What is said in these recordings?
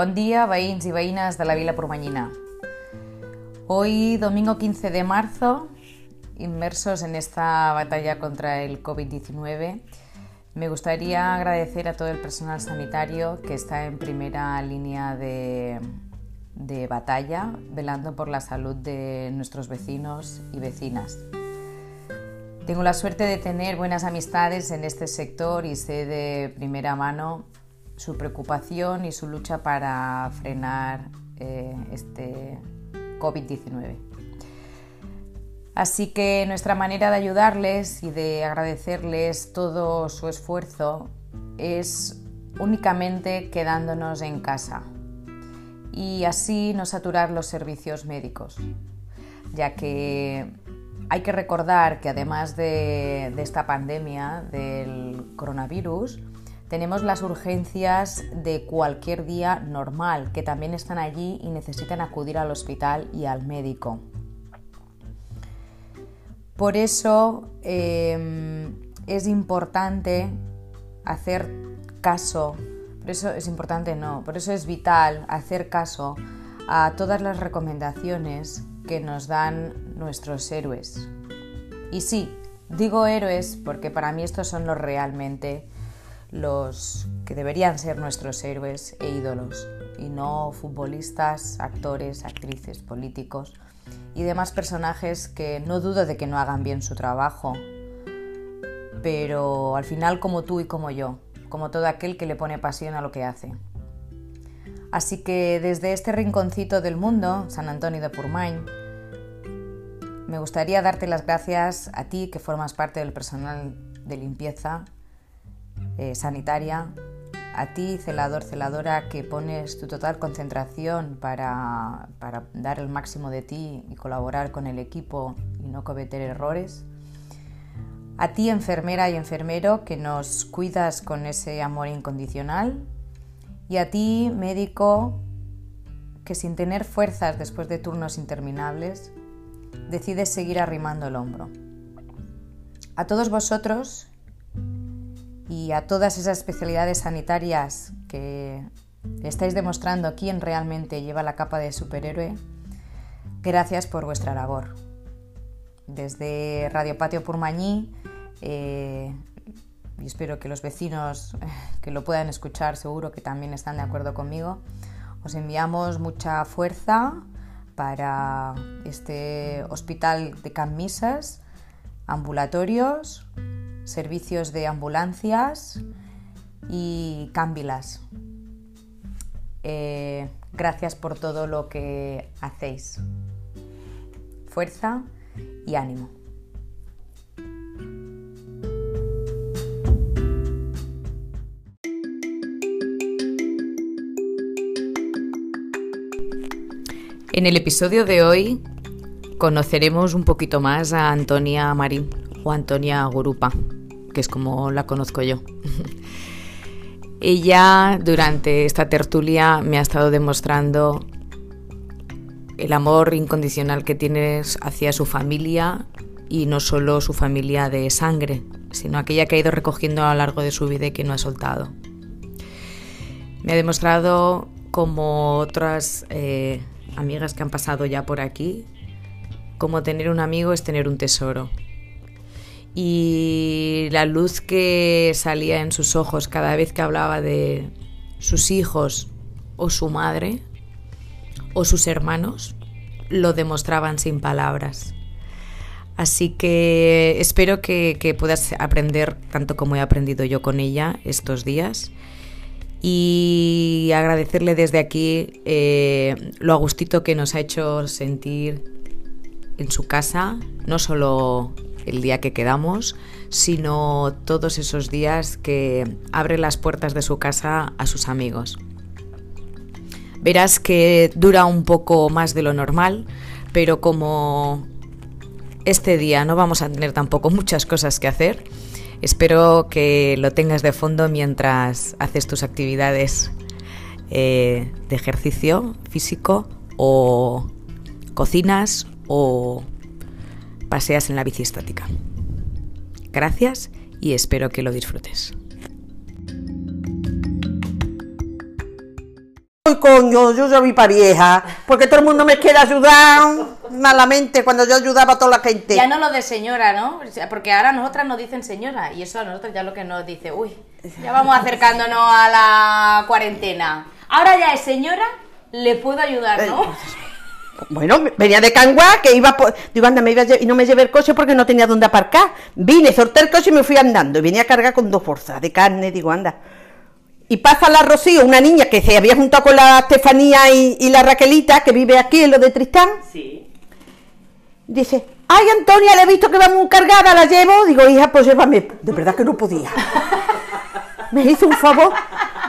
Bon día, veïns y veïnes de la Vila Pormañina. Hoy, domingo 15 de marzo, inmersos en esta batalla contra el COVID-19, me gustaría agradecer a todo el personal sanitario que está en primera línea de, de batalla, velando por la salud de nuestros vecinos y vecinas. Tengo la suerte de tener buenas amistades en este sector y sé de primera mano su preocupación y su lucha para frenar eh, este COVID-19. Así que nuestra manera de ayudarles y de agradecerles todo su esfuerzo es únicamente quedándonos en casa y así no saturar los servicios médicos, ya que hay que recordar que además de, de esta pandemia del coronavirus, tenemos las urgencias de cualquier día normal, que también están allí y necesitan acudir al hospital y al médico. Por eso eh, es importante hacer caso, por eso es importante no, por eso es vital hacer caso a todas las recomendaciones que nos dan nuestros héroes. Y sí, digo héroes porque para mí estos son los realmente los que deberían ser nuestros héroes e ídolos, y no futbolistas, actores, actrices, políticos y demás personajes que no dudo de que no hagan bien su trabajo, pero al final como tú y como yo, como todo aquel que le pone pasión a lo que hace. Así que desde este rinconcito del mundo, San Antonio de Purmain, me gustaría darte las gracias a ti que formas parte del personal de limpieza eh, sanitaria, a ti, celador, celadora, que pones tu total concentración para, para dar el máximo de ti y colaborar con el equipo y no cometer errores. A ti, enfermera y enfermero, que nos cuidas con ese amor incondicional. Y a ti, médico, que sin tener fuerzas después de turnos interminables, decides seguir arrimando el hombro. A todos vosotros y a todas esas especialidades sanitarias que estáis demostrando quién realmente lleva la capa de superhéroe, gracias por vuestra labor. Desde Radio Patio Purmañí, eh, y espero que los vecinos que lo puedan escuchar seguro que también están de acuerdo conmigo, os enviamos mucha fuerza para este hospital de camisas, ambulatorios, servicios de ambulancias y cámbilas. Eh, gracias por todo lo que hacéis. Fuerza y ánimo. En el episodio de hoy conoceremos un poquito más a Antonia Marín o Antonia Gurupa, que es como la conozco yo. Ella durante esta tertulia me ha estado demostrando el amor incondicional que tienes hacia su familia y no solo su familia de sangre, sino aquella que ha ido recogiendo a lo largo de su vida y que no ha soltado. Me ha demostrado como otras eh, amigas que han pasado ya por aquí, como tener un amigo es tener un tesoro y la luz que salía en sus ojos cada vez que hablaba de sus hijos o su madre o sus hermanos lo demostraban sin palabras. Así que espero que, puedas aprender tanto como he aprendido yo con ella estos días y agradecerle desde aquí eh, lo agustito que nos ha hecho sentir en su casa, no solo el día que quedamos, sino todos esos días que abre las puertas de su casa a sus amigos. Verás que dura un poco más de lo normal, pero como este día no vamos a tener tampoco muchas cosas que hacer, espero que lo tengas de fondo mientras haces tus actividades eh, de ejercicio físico o cocinas o paseas en la bici estática. Gracias y espero que lo disfrutes. Uy, coño, yo ya vi para vieja, porque todo el mundo me quiere ayudar malamente cuando yo ayudaba a toda la gente. Ya no lo de señora, ¿no? Porque ahora nosotras nos dicen señora y eso a nosotros ya lo que nos dice, uy, ya vamos acercándonos a la cuarentena. Ahora ya es señora, le puedo ayudar, ¿no? Bueno, venía de Canguá, que iba por... Digo, anda, me iba a y no me llevé el coche porque no tenía dónde aparcar. Vine, solté el coche y me fui andando. Y venía a cargar con dos fuerzas de carne, digo, anda. Y pasa la Rocío, una niña que se había juntado con la Estefanía y, y la Raquelita, que vive aquí en lo de Tristán. Sí. Dice, ay Antonia, le he visto que va muy cargada, la llevo. Digo, hija, pues llévame. De verdad que no podía. Me hizo un favor.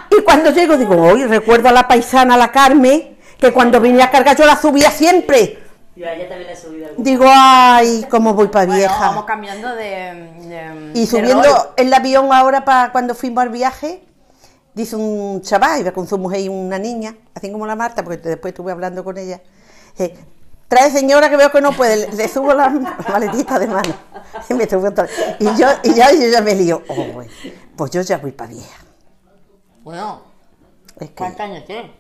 Y cuando llego, digo, hoy recuerdo a la paisana, la Carmen, que cuando venía a cargar yo la subía siempre. Yo a ella también la he subido algún Digo, ay, cómo voy para Bueno, vieja. vamos cambiando de... de- y subiendo el avión ahora para cuando fuimos al viaje, dice un chaval, iba con su mujer y una niña, así como la Marta, porque después estuve hablando con ella. dice, Trae señora que veo que no puede, le, le subo la maletita de mano. Y, me subo todo. y yo, y ya, yo ya me lío. Oh, pues yo ya voy para vieja. Bueno, Es que, ¿cuántos años tienes?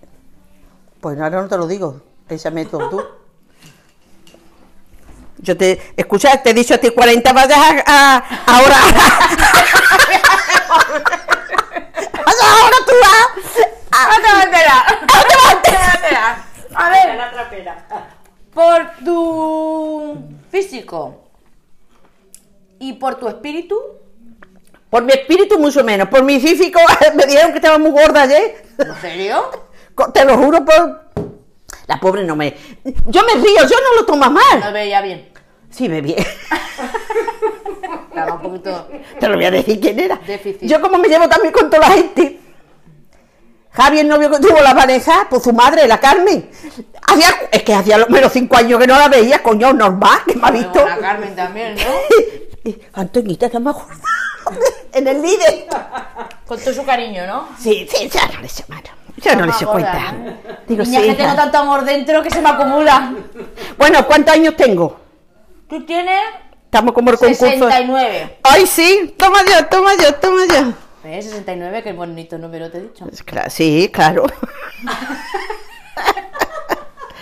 Pues ahora no te lo digo, échame todo tú. Yo te, escucha, te he dicho a ti 40, vayas a, a- ahora. ahora tú vas. a- ¡No te va a enterar! ¡No te va a enterar! A ver, la trapera. por tu físico y por tu espíritu, Por mi espíritu mucho menos, por mi físico me dijeron que estaba muy gorda ayer. ¿en serio? Te lo juro por... La pobre no me... Yo me río, yo no lo tomo a No mal. veía bien. Sí, me bien. Estaba un poquito... Te lo voy a decir quién era. Déficit. Yo como me llevo también con toda la gente. Javi, el novio que tuvo la Vanessa, pues su madre, la Carmen. Hacía, es que hacía menos cinco años que no la veía, coño, normal, que me ha visto. La Carmen también, ¿no? Antoñita, está más gorda. en el líder. Con todo su cariño, ¿no? Sí, sí, ya no Ya no le sé Más gorda, cuenta. Digo, Niña, sí. que tengo tanto amor dentro que se me acumula. Bueno, ¿cuántos años tengo? Tú tienes Estamos como el concurso. 69. Ay, sí, toma ya, toma ya, toma ya. ¿Ves? 69, qué bonito número te he dicho. Cla- Sí, claro.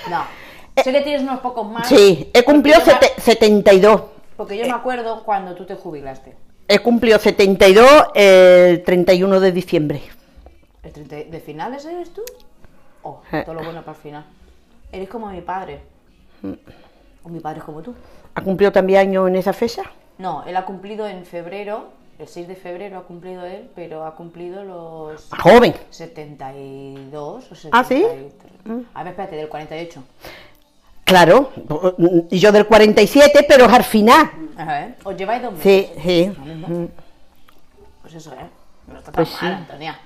No. Sé que tienes unos pocos más. Sí, he cumplido porque yo me- sete- 72. Porque yo me acuerdo cuando tú te jubilaste. He cumplido 72 el 31 de diciembre. ¿El 30 ¿De finales eres tú? Oh, todo lo bueno para el final. Eres como mi padre. O mi padre es como tú. ¿Ha cumplido también años en esa fecha? No, él ha cumplido en febrero, el 6 de febrero ha cumplido él, pero ha cumplido los Más joven. 72 o 73. ¿Ah, sí? A ver, espérate, del 48. Claro, y yo del 47, pero es al final. A ver, os lleváis dos meses. Sí, sí. Mm. Pues eso, ¿eh? No está tan Pues mal, sí. Antonia.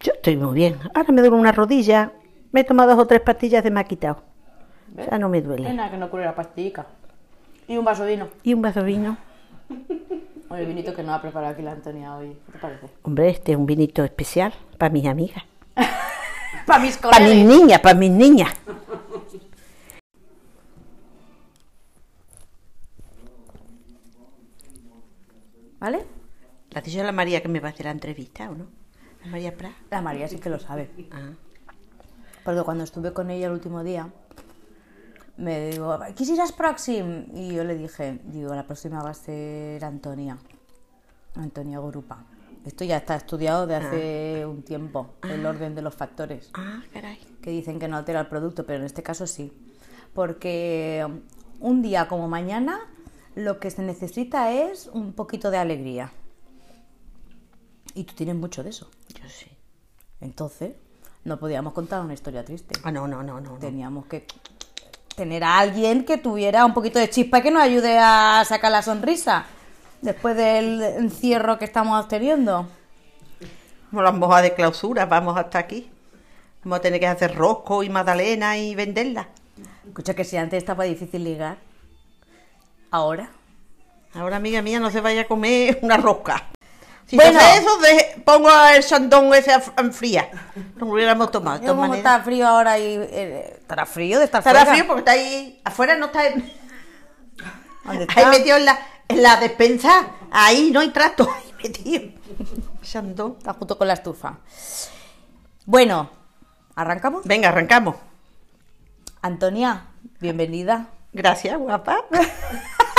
Yo estoy muy bien. Ahora me duele una rodilla. Me he tomado dos o tres pastillas de me ha quitado. ¿Ves? Ya no me Es duele. nada que no cure la pastillica. Y un vaso de vino. Y un vaso de vino. Oye, el vinito que nos ha preparado aquí la Antonia hoy. ¿Qué te parece? Hombre, este es un vinito especial para mis amigas. Para mis Para mis colegas. niñas, para mis niñas. ¿Vale? ¿La dicho a la María que me va a hacer la entrevista o no? ¿La María Prat? La María sí que lo sabe. Ah. Porque cuando estuve con ella el último día, me digo, ¿quisieras próxim? Y yo le dije, digo, la próxima va a ser Antonia. Antonia Gorupa. Esto ya está estudiado de hace un tiempo, el orden de los factores, Ah, caray. que dicen que no altera el producto, pero en este caso sí. Porque un día como mañana, lo que se necesita es un poquito de alegría. Y tú tienes mucho de eso. Yo sí. Entonces, no podíamos contar una historia triste. Ah, no, no, no, no. Teníamos que tener a alguien que tuviera un poquito de chispa y que nos ayude a sacar la sonrisa después del encierro que estamos teniendo. Las mojas de clausura, vamos hasta aquí. Vamos a tener que hacer rosco y magdalena y venderla. Escucha que si antes estaba difícil ligar, ahora. Ahora, amiga mía, no se vaya a comer una rosca. Si Bueno. eso, de- pongo el sandón ese a f- a enfriar. Lo hubiéramos tomado. Yo como está frío ahora y eh, estará frío de estar Estará fuera. frío porque está ahí. Afuera no está. ¿Dónde Ahí metido en la, en la despensa. Ahí no hay trato. Ahí metido. Sandón. Está junto con la estufa. Bueno, ¿Arrancamos? Venga, arrancamos. Antonia, bienvenida. Gracias, guapa.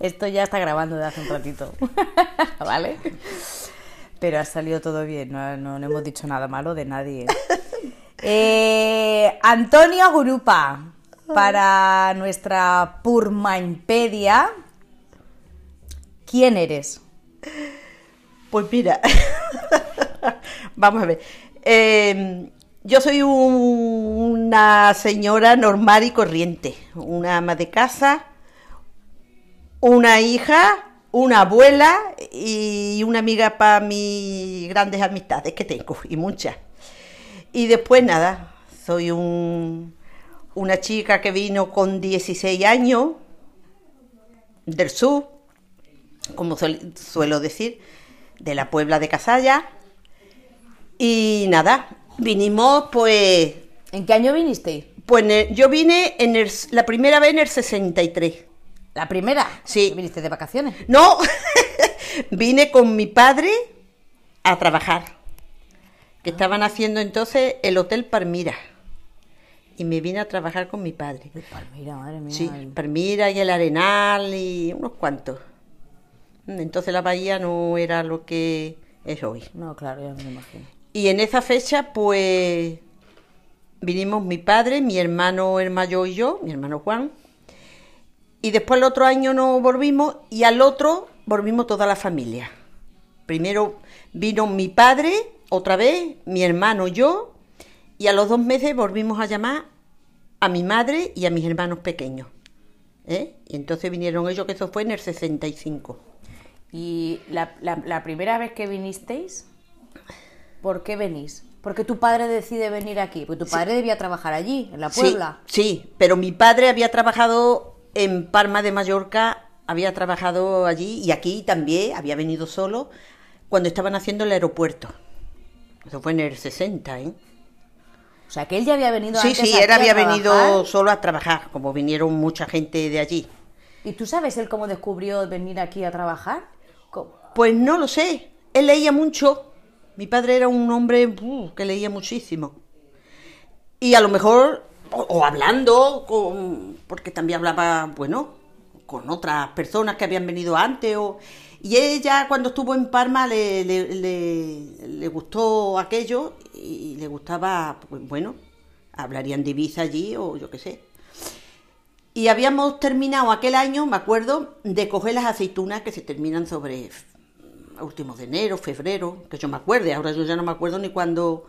Esto ya está grabando de hace un ratito, ¿vale? Pero ha salido todo bien, no, no- hemos dicho nada malo de nadie. Eh, Antonia Gurupa, para nuestra Purmainpedia, ¿quién eres? Pues mira, vamos a ver. Eh, yo soy un- una señora normal y corriente, una ama de casa, una hija, una abuela y una amiga para mis grandes amistades que tengo, y muchas. Y después nada, soy un- una chica que vino con 16 años del sur, como suel- suelo decir, de la Puebla de Casalla. Y nada, vinimos pues... ¿En qué año vinisteis? Pues yo vine en el- la primera vez en el 63. ¿La primera? Sí. ¿Viniste de vacaciones? No, vine con mi padre a trabajar, que estaban haciendo entonces el Hotel Palmira. Y me vine a trabajar con mi padre. Palmira, madre mía. Sí, el- Palmira y el Arenal y unos cuantos. Entonces la bahía no era lo que es hoy. No, claro, ya me lo imagino. Y en esa fecha, pues, vinimos mi padre, mi hermano el mayor y yo, mi hermano Juan. Y después el otro año nos volvimos y al otro volvimos toda la familia. Primero vino mi padre, otra vez, mi hermano y yo, y a los dos meses volvimos a llamar a mi madre y a mis hermanos pequeños. ¿eh? Y entonces vinieron ellos, que eso fue en el 65. ¿Y la, la- la primera vez que vinisteis, por qué venís? Porque tu padre decide venir aquí. Porque tu padre debía trabajar allí, en la Sí, Puebla. Sí, pero mi padre había trabajado en Palma de Mallorca, había trabajado allí y aquí también, había venido solo cuando estaban haciendo el aeropuerto. Eso fue en el 60, ¿eh? O sea, que él ya había venido Sí, antes sí, aquí él había venido solo a trabajar, como vinieron mucha gente de allí. ¿Y tú sabes él cómo descubrió venir aquí a trabajar? ¿Cómo? Pues no lo sé, él leía mucho. Mi padre era un hombre uh, que leía muchísimo. Y a lo mejor, o, hablando, con, porque también hablaba, bueno, con otras personas que habían venido antes. O, y ella cuando estuvo en Parma le, le, le- gustó aquello y le gustaba, pues bueno, hablarían de Ibiza allí o yo qué sé. Y habíamos terminado aquel año, me acuerdo, de coger las aceitunas que se terminan sobre últimos de enero, febrero, que yo me acuerde, ahora yo ya no me acuerdo ni cuándo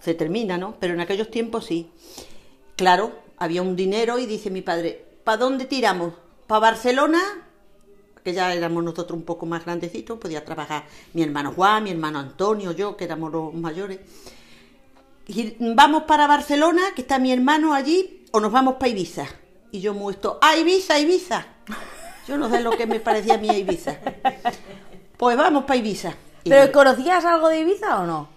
se termina, ¿no? Pero en aquellos tiempos sí. Claro, había un dinero y dice mi padre, ¿para dónde tiramos? ¿Para Barcelona? Que ya éramos nosotros un poco más grandecitos, podía trabajar mi hermano Juan, mi hermano Antonio, yo, que éramos los mayores. Y vamos para Barcelona, que está mi hermano allí, o nos vamos para Ibiza. Y yo muestro, ¡ah, Ibiza, Ibiza! Yo no sé lo que me parecía a mí a Ibiza. Pues vamos para Ibiza. Y ¿Pero conocías algo de Ibiza o no?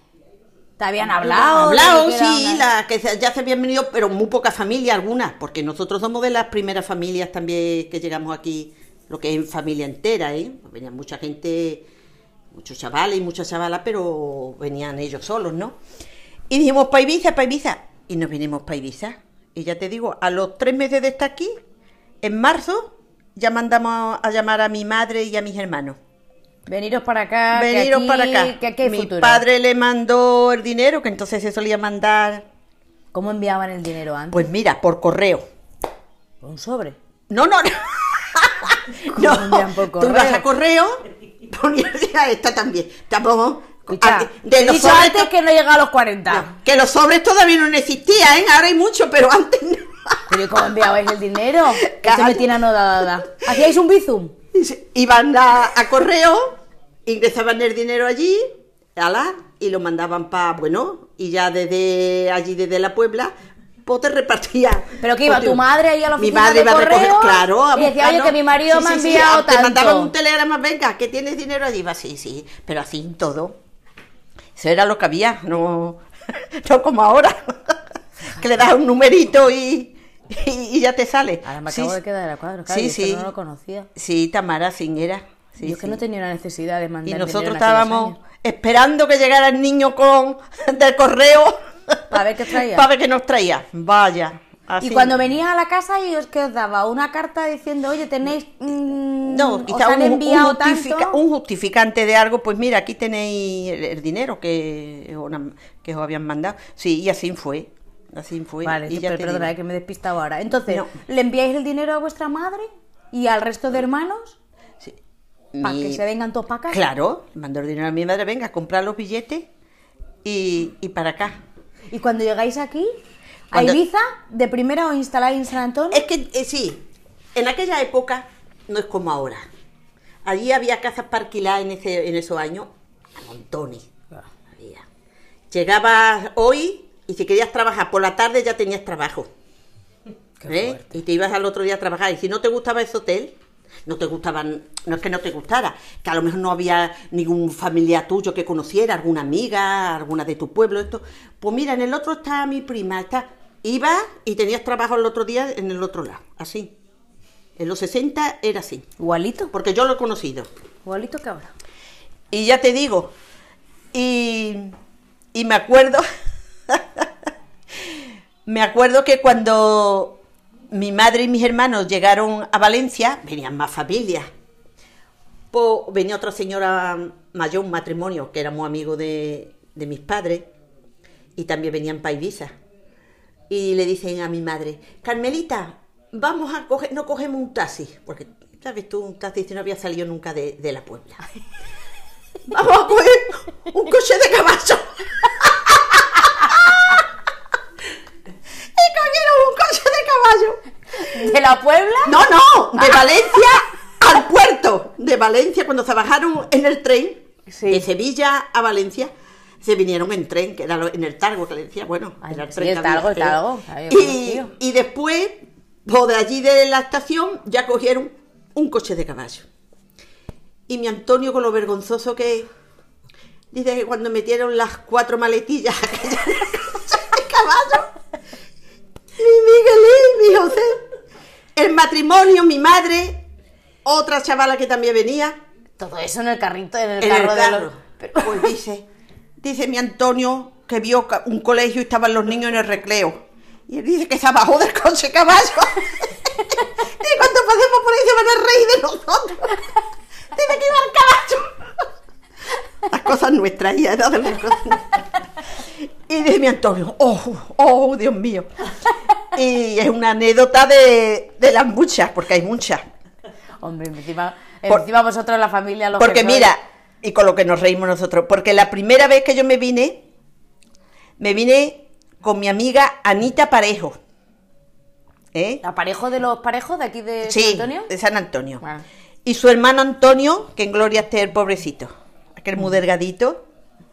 ¿Te habían hablado? hablado, sí, la que ya se habían venido, pero muy poca familia algunas, porque nosotros somos de las primeras familias también que llegamos aquí, lo que es familia entera, ¿eh? Venía mucha gente, muchos chavales y muchas chavalas, pero venían ellos solos, ¿no? Y dijimos, para Ibiza, Ibiza, y nos vinimos para Ibiza. Y ya te digo, a los tres meses de estar aquí, en marzo, ya mandamos a llamar a mi madre y a mis hermanos. Veniros para acá. que Veniros aquí- para acá. Que aquí hay Mi futuro. padre le mandó el dinero, que entonces se solía mandar, ¿Cómo enviaban el dinero antes? pues mira, por correo. un sobre. No, no, no. ¿Cómo envían por Tú ibas correo? a correo, ponías a esta también. Tampoco. Escucha, a- de los sobres antes que no llega a los 40. no, que los sobres todavía no existían, ¿eh? Ahora hay mucho, pero antes no. ¿Pero ¿y cómo enviabais el dinero? Que se Calla. metían a no dada. ¿Hacíais un bizum? Iban a, a correo, ingresaban el dinero allí, ala, y lo mandaban para, bueno, y ya desde allí, desde la Puebla, pues te repartía. ¿Pero qué iba Pues, tu madre ahí a la Mi oficina madre de iba a recoger, claro, a y decía, oye, que mi marido Sí, me ha sí, sí, enviado Te mandaban un telegrama, venga, que tienes dinero allí, va, sí, sí, pero así en todo. Eso era lo que había, no, no como ahora, que le das un numerito y, y, y ya te sale. Ahora me Sí, acabo de quedar a cuadro, claro, sí, sí. no lo conocía. Sí, Tamara Sin era. Sí, Yo es que no tenía la necesidad de mandar Y nosotros estábamos esperando que llegara el niño con del correo Para ver qué traía. para ver qué nos traía. Vaya. así. Y cuando venía a la casa, ¿y os qué os daba? ¿Una carta diciendo, oye, tenéis. mm, No, os quizá han un, un enviado justifica- tanto? un justificante de algo, pues mira, aquí tenéis el, el dinero que, os- que os habían mandado. Sí, y así fue. Así fue. Vale, y ya pero perdona, digo. que me he despistado ahora. Entonces, No. ¿le enviáis el dinero a vuestra madre y al resto de hermanos. Para Mi- que se vengan todos para acá? Claro, mandó el dinero a mi madre, venga, a comprar los billetes y, y para acá. Y cuando llegáis aquí, a Ibiza, de primera os instaláis en San Antonio. Es que eh, sí, en aquella época no es como ahora. Allí había casas para alquilar en, ese, en esos años, a montones. Había. Llegabas hoy y si querías trabajar por la tarde ya tenías trabajo. ¿eh? Y te ibas al otro día a trabajar. Y si no te gustaba ese hotel, no te gustaban, no es que no te gustara, que a lo mejor no había ningún familiar tuyo que conociera, alguna amiga, alguna de tu pueblo, esto. Pues mira, en el otro está mi prima, está. Ibas y tenías trabajo el otro día en el otro lado, así. En los 60 era así, Igualito, porque yo lo he conocido. igualito que ahora. Y ya te digo, y, y me acuerdo, me acuerdo que cuando mi madre y mis hermanos llegaron a Valencia, venían más familias. Pues venía otra señora mayor, un matrimonio, que éramos amigos de, de mis padres, y también venían Ibiza. Y le dicen a mi madre, Carmelita, vamos a coger, no cogemos un taxi, porque, ¿sabes tú? Un taxi si no había salido nunca de, de la Puebla. Vamos a coger un coche de caballo. y cogieron caballo. ¿De la Puebla? No, no, de Valencia al puerto. De Valencia, cuando se bajaron en el tren, Sí. de Sevilla a Valencia, se vinieron en tren, que era en el Targo, que le decía, bueno, Ay, era el sí, tren el Targo, el Targo, ay, Y, y después, pues de allí de la estación, ya cogieron un coche de caballo. Y mi Antonio, con lo vergonzoso que es, dice que cuando metieron las cuatro maletillas de caballo, mi Miguelín, mi José, el matrimonio, mi madre, otra chavala que también venía, Todo eso en el carrito, en el en carro, el de carro. los... Pero- Pues dice, dice mi Antonio que vio un colegio y estaban los niños en el recreo. Y él dice que se bajó del coche caballo. y cuando pasemos por ahí se van a reír de nosotros. dice que iba al caballo. Las cosas nuestras, ya de las cosas nuestras. Y dice mi Antonio, oh, oh, Dios mío. Y es una anécdota de, de las muchas, porque hay muchas. Hombre, encima, Por- encima vosotros, la familia, los Porque que mira, y con lo que nos reímos nosotros, porque la primera vez que yo me vine, me vine con mi amiga Anita Parejo. ¿Eh? ¿Aparejo de los parejos de aquí de Sí, San Antonio? de San Antonio. Ah. Y su hermano Antonio, que en gloria esté el pobrecito, aquel muy delgadito,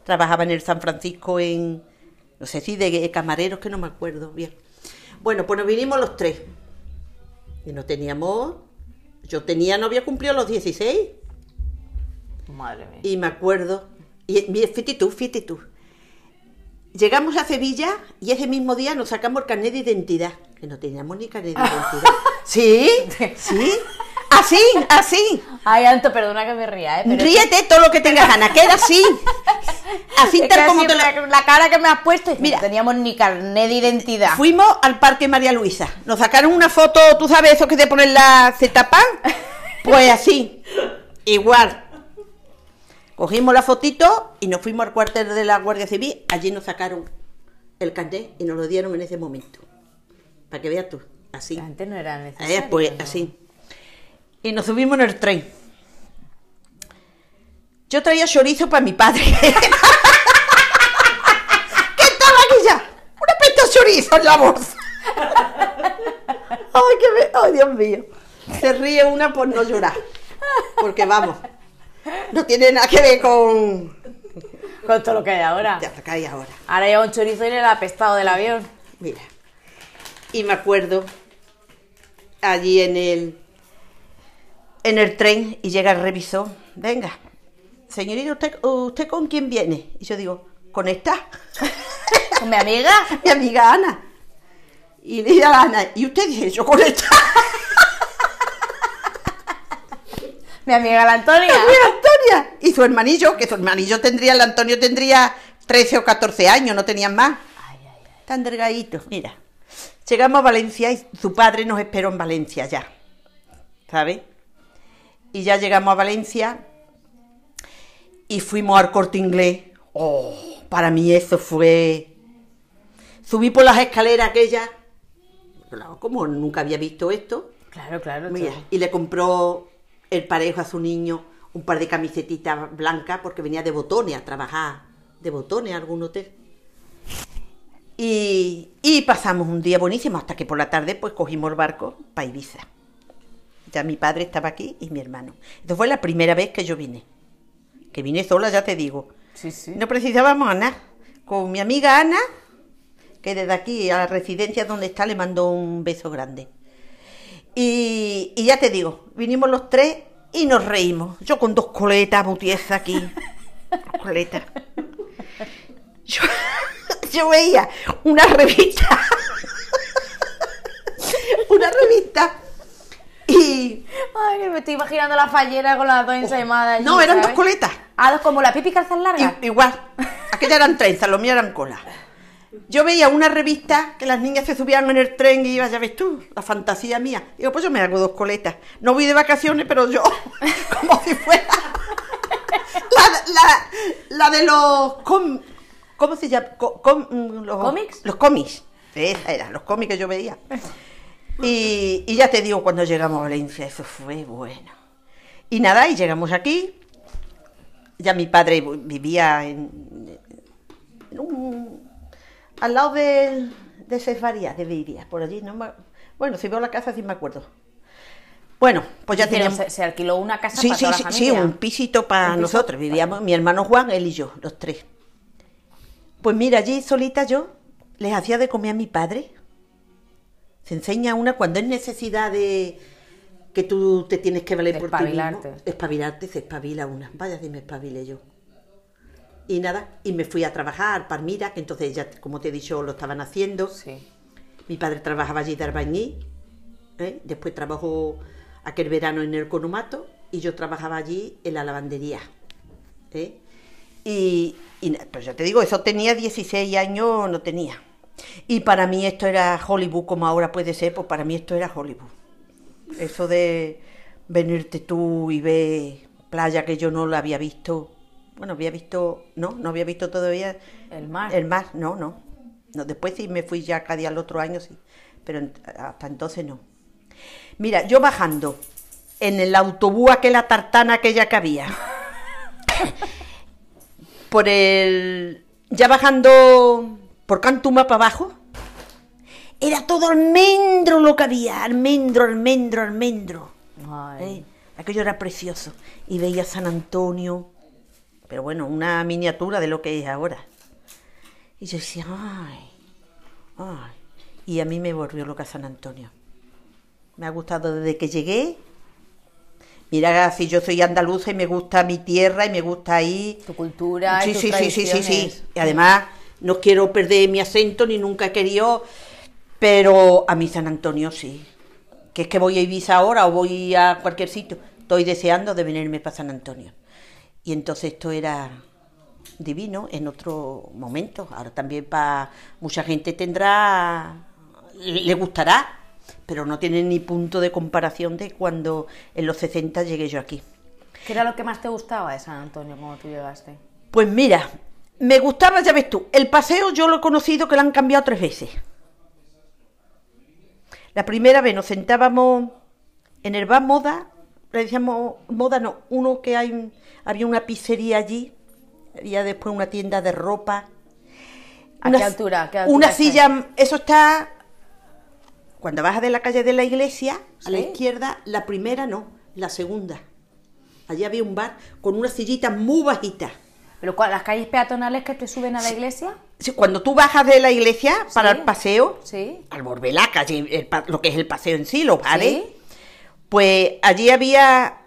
trabajaba en el San Francisco en, no sé si de camareros, que no me acuerdo bien. Bueno, pues nos vinimos los tres. Y no teníamos, yo tenía, no había cumplido los 16. Madre mía. Y me acuerdo, y fíjate tú, fíjate tú. Llegamos a Sevilla y ese mismo día nos sacamos el carnet de identidad, que no teníamos ni carnet de identidad. ¿Sí? ¿Sí? Así, así. Ay, Anto, perdona que me ría, ¿eh? Pero Ríete todo lo que tengas ganas, que era así. Así es tal que como así te lo... la, la cara que me has puesto, Mira. no teníamos ni carnet de identidad. Fuimos al Parque María Luisa. Nos sacaron una foto, tú sabes, eso que te ponen la Z-Pan. Pues así, igual. Cogimos la fotito y nos fuimos al cuartel de la Guardia Civil. Allí nos sacaron el carnet y nos lo dieron en ese momento. Para que veas tú, así. Antes no era necesario. Eh, pues ¿no? así. Y nos subimos en el tren. Yo traía chorizo para mi padre. ¿Qué estaba aquí ya? Una pesta de chorizo en la bolsa. Ay, qué me- Ay, Dios mío. Se ríe una por no llorar. Porque vamos, no tiene nada que ver con... Con todo lo que hay ahora. Ya, acá y ahora. Ahora lleva un chorizo y le ha apestado del avión. Mira. Y me acuerdo allí en el en el tren y llega el revisor. Venga, señorita, ¿usted, ¿usted con quién viene? Y yo digo, con esta, Con mi amiga. mi amiga Ana. Y le dice a la Ana, y usted dice, yo con esta. Mi amiga la Antonia. Mira, Antonia. Y su hermanillo, que su hermanillo tendría, el Antonio tendría 13 o 14 años, no tenían más. Tan delgaditos, mira. Llegamos a Valencia y su padre nos esperó en Valencia ya. ¿Sabes? Y ya llegamos a Valencia y fuimos al corte inglés. Oh, para mí eso fue. Subí por las escaleras aquellas. Claro, como nunca había visto esto. Claro, claro. Mira, y le compró el parejo a su niño un par de camisetitas blancas porque venía de Botones a trabajar de Botones a algún hotel. Y, y pasamos un día buenísimo hasta que por la tarde pues cogimos el barco para Ibiza. Mi padre estaba aquí y mi hermano. Entonces fue la primera vez que yo vine. Que vine sola, ya te digo. Sí, sí. No precisábamos a nada. Con mi amiga Ana, que desde aquí a la residencia donde está le mandó un beso grande. Y, y ya te digo, vinimos los tres y nos reímos. Yo con dos coletas butiesas aquí. Dos coletas. Yo, yo veía una revista. una revista. Y. Ay, me estoy imaginando la fallera con las dos ensaimadas. No, eran dos coletas. Ah, dos como la pipi calzas largas. I- igual. Aquellas eran trenzas, los míos eran colas. Yo veía una revista que las niñas se subían en el tren y iba, ya ves tú, la fantasía mía. Digo, pues yo me hago dos coletas. No voy de vacaciones, pero yo, como si fuera la, la- la de los... com- ¿Cómo se llama? Co- com- mm, los, ¿Cómics? Los cómics. Esa era, los cómics que yo veía. Y, y ya te digo, cuando llegamos a Valencia, eso fue bueno. Y nada, y llegamos aquí. Ya mi padre vivía en, en un- al lado de, de Cesvaría, de vivía, por allí. No me- bueno, si veo la casa sí me acuerdo. Bueno, pues ya teníamos... se, se alquiló una casa Sí, para sí, toda sí, la sí, un pisito para Un piso. nosotros. Vivíamos mi hermano Juan, él y yo, los tres. Pues mira, allí solita yo les hacía de comer a mi padre. Se enseña una cuando es necesidad de que tú te tienes que valer De por ti mismo. espabilarte. Espabilarte, se espabila una. Vaya si me espabilé yo. Y nada, y me fui a trabajar Palmira, que entonces ya, como te he dicho, lo estaban haciendo. Sí. Mi padre trabajaba allí de albañil, ¿eh? después trabajó aquel verano en el conumato y yo trabajaba allí en la lavandería. ¿eh? Y, y pues ya te digo, eso tenía 16 años, no tenía. Y para mí esto era Hollywood, como ahora puede ser, pues para mí esto era Hollywood. Eso de venirte tú y ver playa que yo no la había visto. Bueno, había visto, no, no había visto todavía El mar. el mar, no, no. no después sí me fui ya cada día al otro año, sí. Pero hasta entonces no. Mira, yo bajando en el autobús aquella tartana aquella que había. por el. Ya bajando por Cantuma para abajo. Era todo almendro lo que había. Almendro, almendro, almendro. Ay. ¿eh? Aquello era precioso. Y veía San Antonio. Pero bueno, una miniatura de lo que es ahora. Y yo decía, ay, ay. Y a mí me volvió loca San Antonio. Me ha gustado desde que llegué. Mira, si yo soy andaluza y me gusta mi tierra y me gusta ahí. Tu cultura y Sí, tus sí, sí, sí, sí, sí. Y además no quiero perder mi acento ni nunca he querido, pero a mí San Antonio sí. Que es que voy a Ibiza ahora o voy a cualquier sitio. Estoy deseando de venirme para San Antonio. Y entonces esto era divino en otro momento. Ahora también para mucha gente tendrá, le gustará, pero no tiene ni punto de comparación de cuando en los 60 llegué yo aquí. ¿Qué era lo que más te gustaba de San Antonio cuando tú llegaste? Pues mira, me gustaba, ya ves tú, el paseo yo lo he conocido que lo han cambiado tres veces. La primera vez nos sentábamos en el bar Moda, le decíamos Moda no, uno que hay, había una pizzería allí, había después una tienda de ropa. ¿A qué altura? ¿A qué altura Una silla, eso está cuando bajas de la calle de la iglesia, a la izquierda, la primera no, la segunda. Allí había un bar con una sillita muy bajita. ¿Pero las calles peatonales que te suben a la iglesia? Sí, Cuando tú bajas de la iglesia para Sí. el paseo, al volver la calle, el lo que es el paseo en sí, los bares, pues allí había,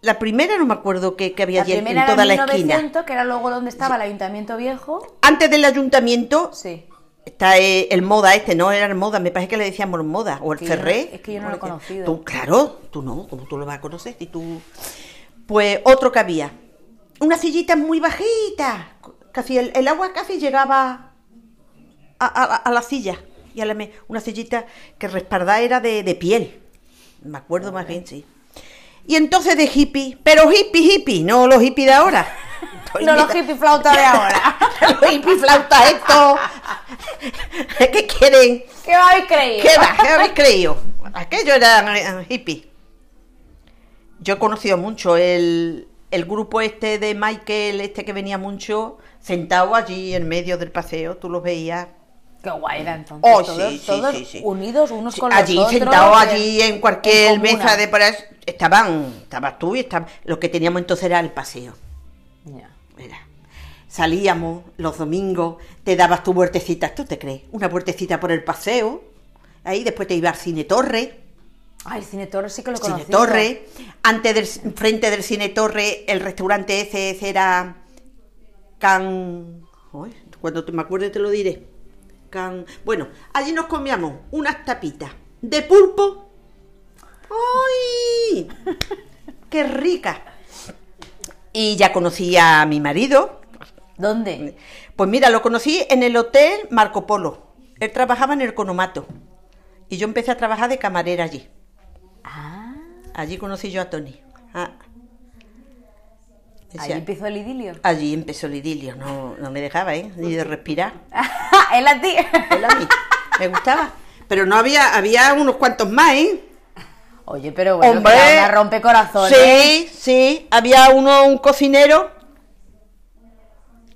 la primera no me acuerdo que, que había La allí en- toda era la en esquina. 1900, que era luego donde estaba el ayuntamiento viejo. Antes del ayuntamiento Sí. está eh, el moda este, no era el moda, me parece que le decíamos el moda, o el Que yo Ferré. es que yo no lo he conocido. Tú, claro, tú no, como tú lo vas a conocer? Si tú... Pues otro que había. Una sillita muy bajita. Casi el, el agua casi llegaba a, a- a la silla. Y a la me- una sillita que respaldada era de, de piel. Me acuerdo más bien, sí. Y entonces de hippie, pero hippie, hippie, no los hippies de ahora. No los hippie flauta de ahora. los hippie flautas estos. ¿Qué quieren? ¿Qué habéis creído? ¿Qué va? ¿Qué habéis creído? Aquello eran eh, hippies. Yo he conocido mucho el, el grupo este de Michael, este que venía mucho, sentado allí en medio del paseo, tú los veías. Qué guay era entonces. Oh, todos sí, sí, todos sí, sí. unidos unos con allí los otros. sentados en- allí en cualquier en mesa de por ahí, estaban, estabas tú y estaba, lo que teníamos entonces era el paseo. Ya. Era. Salíamos los domingos, te dabas tu vueltecita, ¿tú te crees? Una vueltecita por el paseo, ahí después te ibas al Cine Torre, Ay, el Cine Torre sí que lo Cine conocí. Torre, antes del frente del Cine Torre, el restaurante ese, ese era Can... Uy, cuando te me acuerde te lo diré. Can... Bueno, allí nos comíamos unas tapitas de pulpo. ¡Ay! ¡Qué rica! Y ya conocí a mi marido. ¿Dónde? Pues mira, lo conocí en el hotel Marco Polo. Él trabajaba en el Conomato. Y yo empecé a trabajar de camarera allí. Ah, Allí conocí yo a Tony. Ah. allí Decía, empezó el idilio. allí empezó el idilio, no, no me dejaba, ¿eh? Ni de respirar. Él a ti. Él a mí. Me gustaba. Pero no había, había unos cuantos más, ¿eh? Oye, pero bueno, ¡Hombre! una rompecorazones. Sí, sí. Había uno, un cocinero,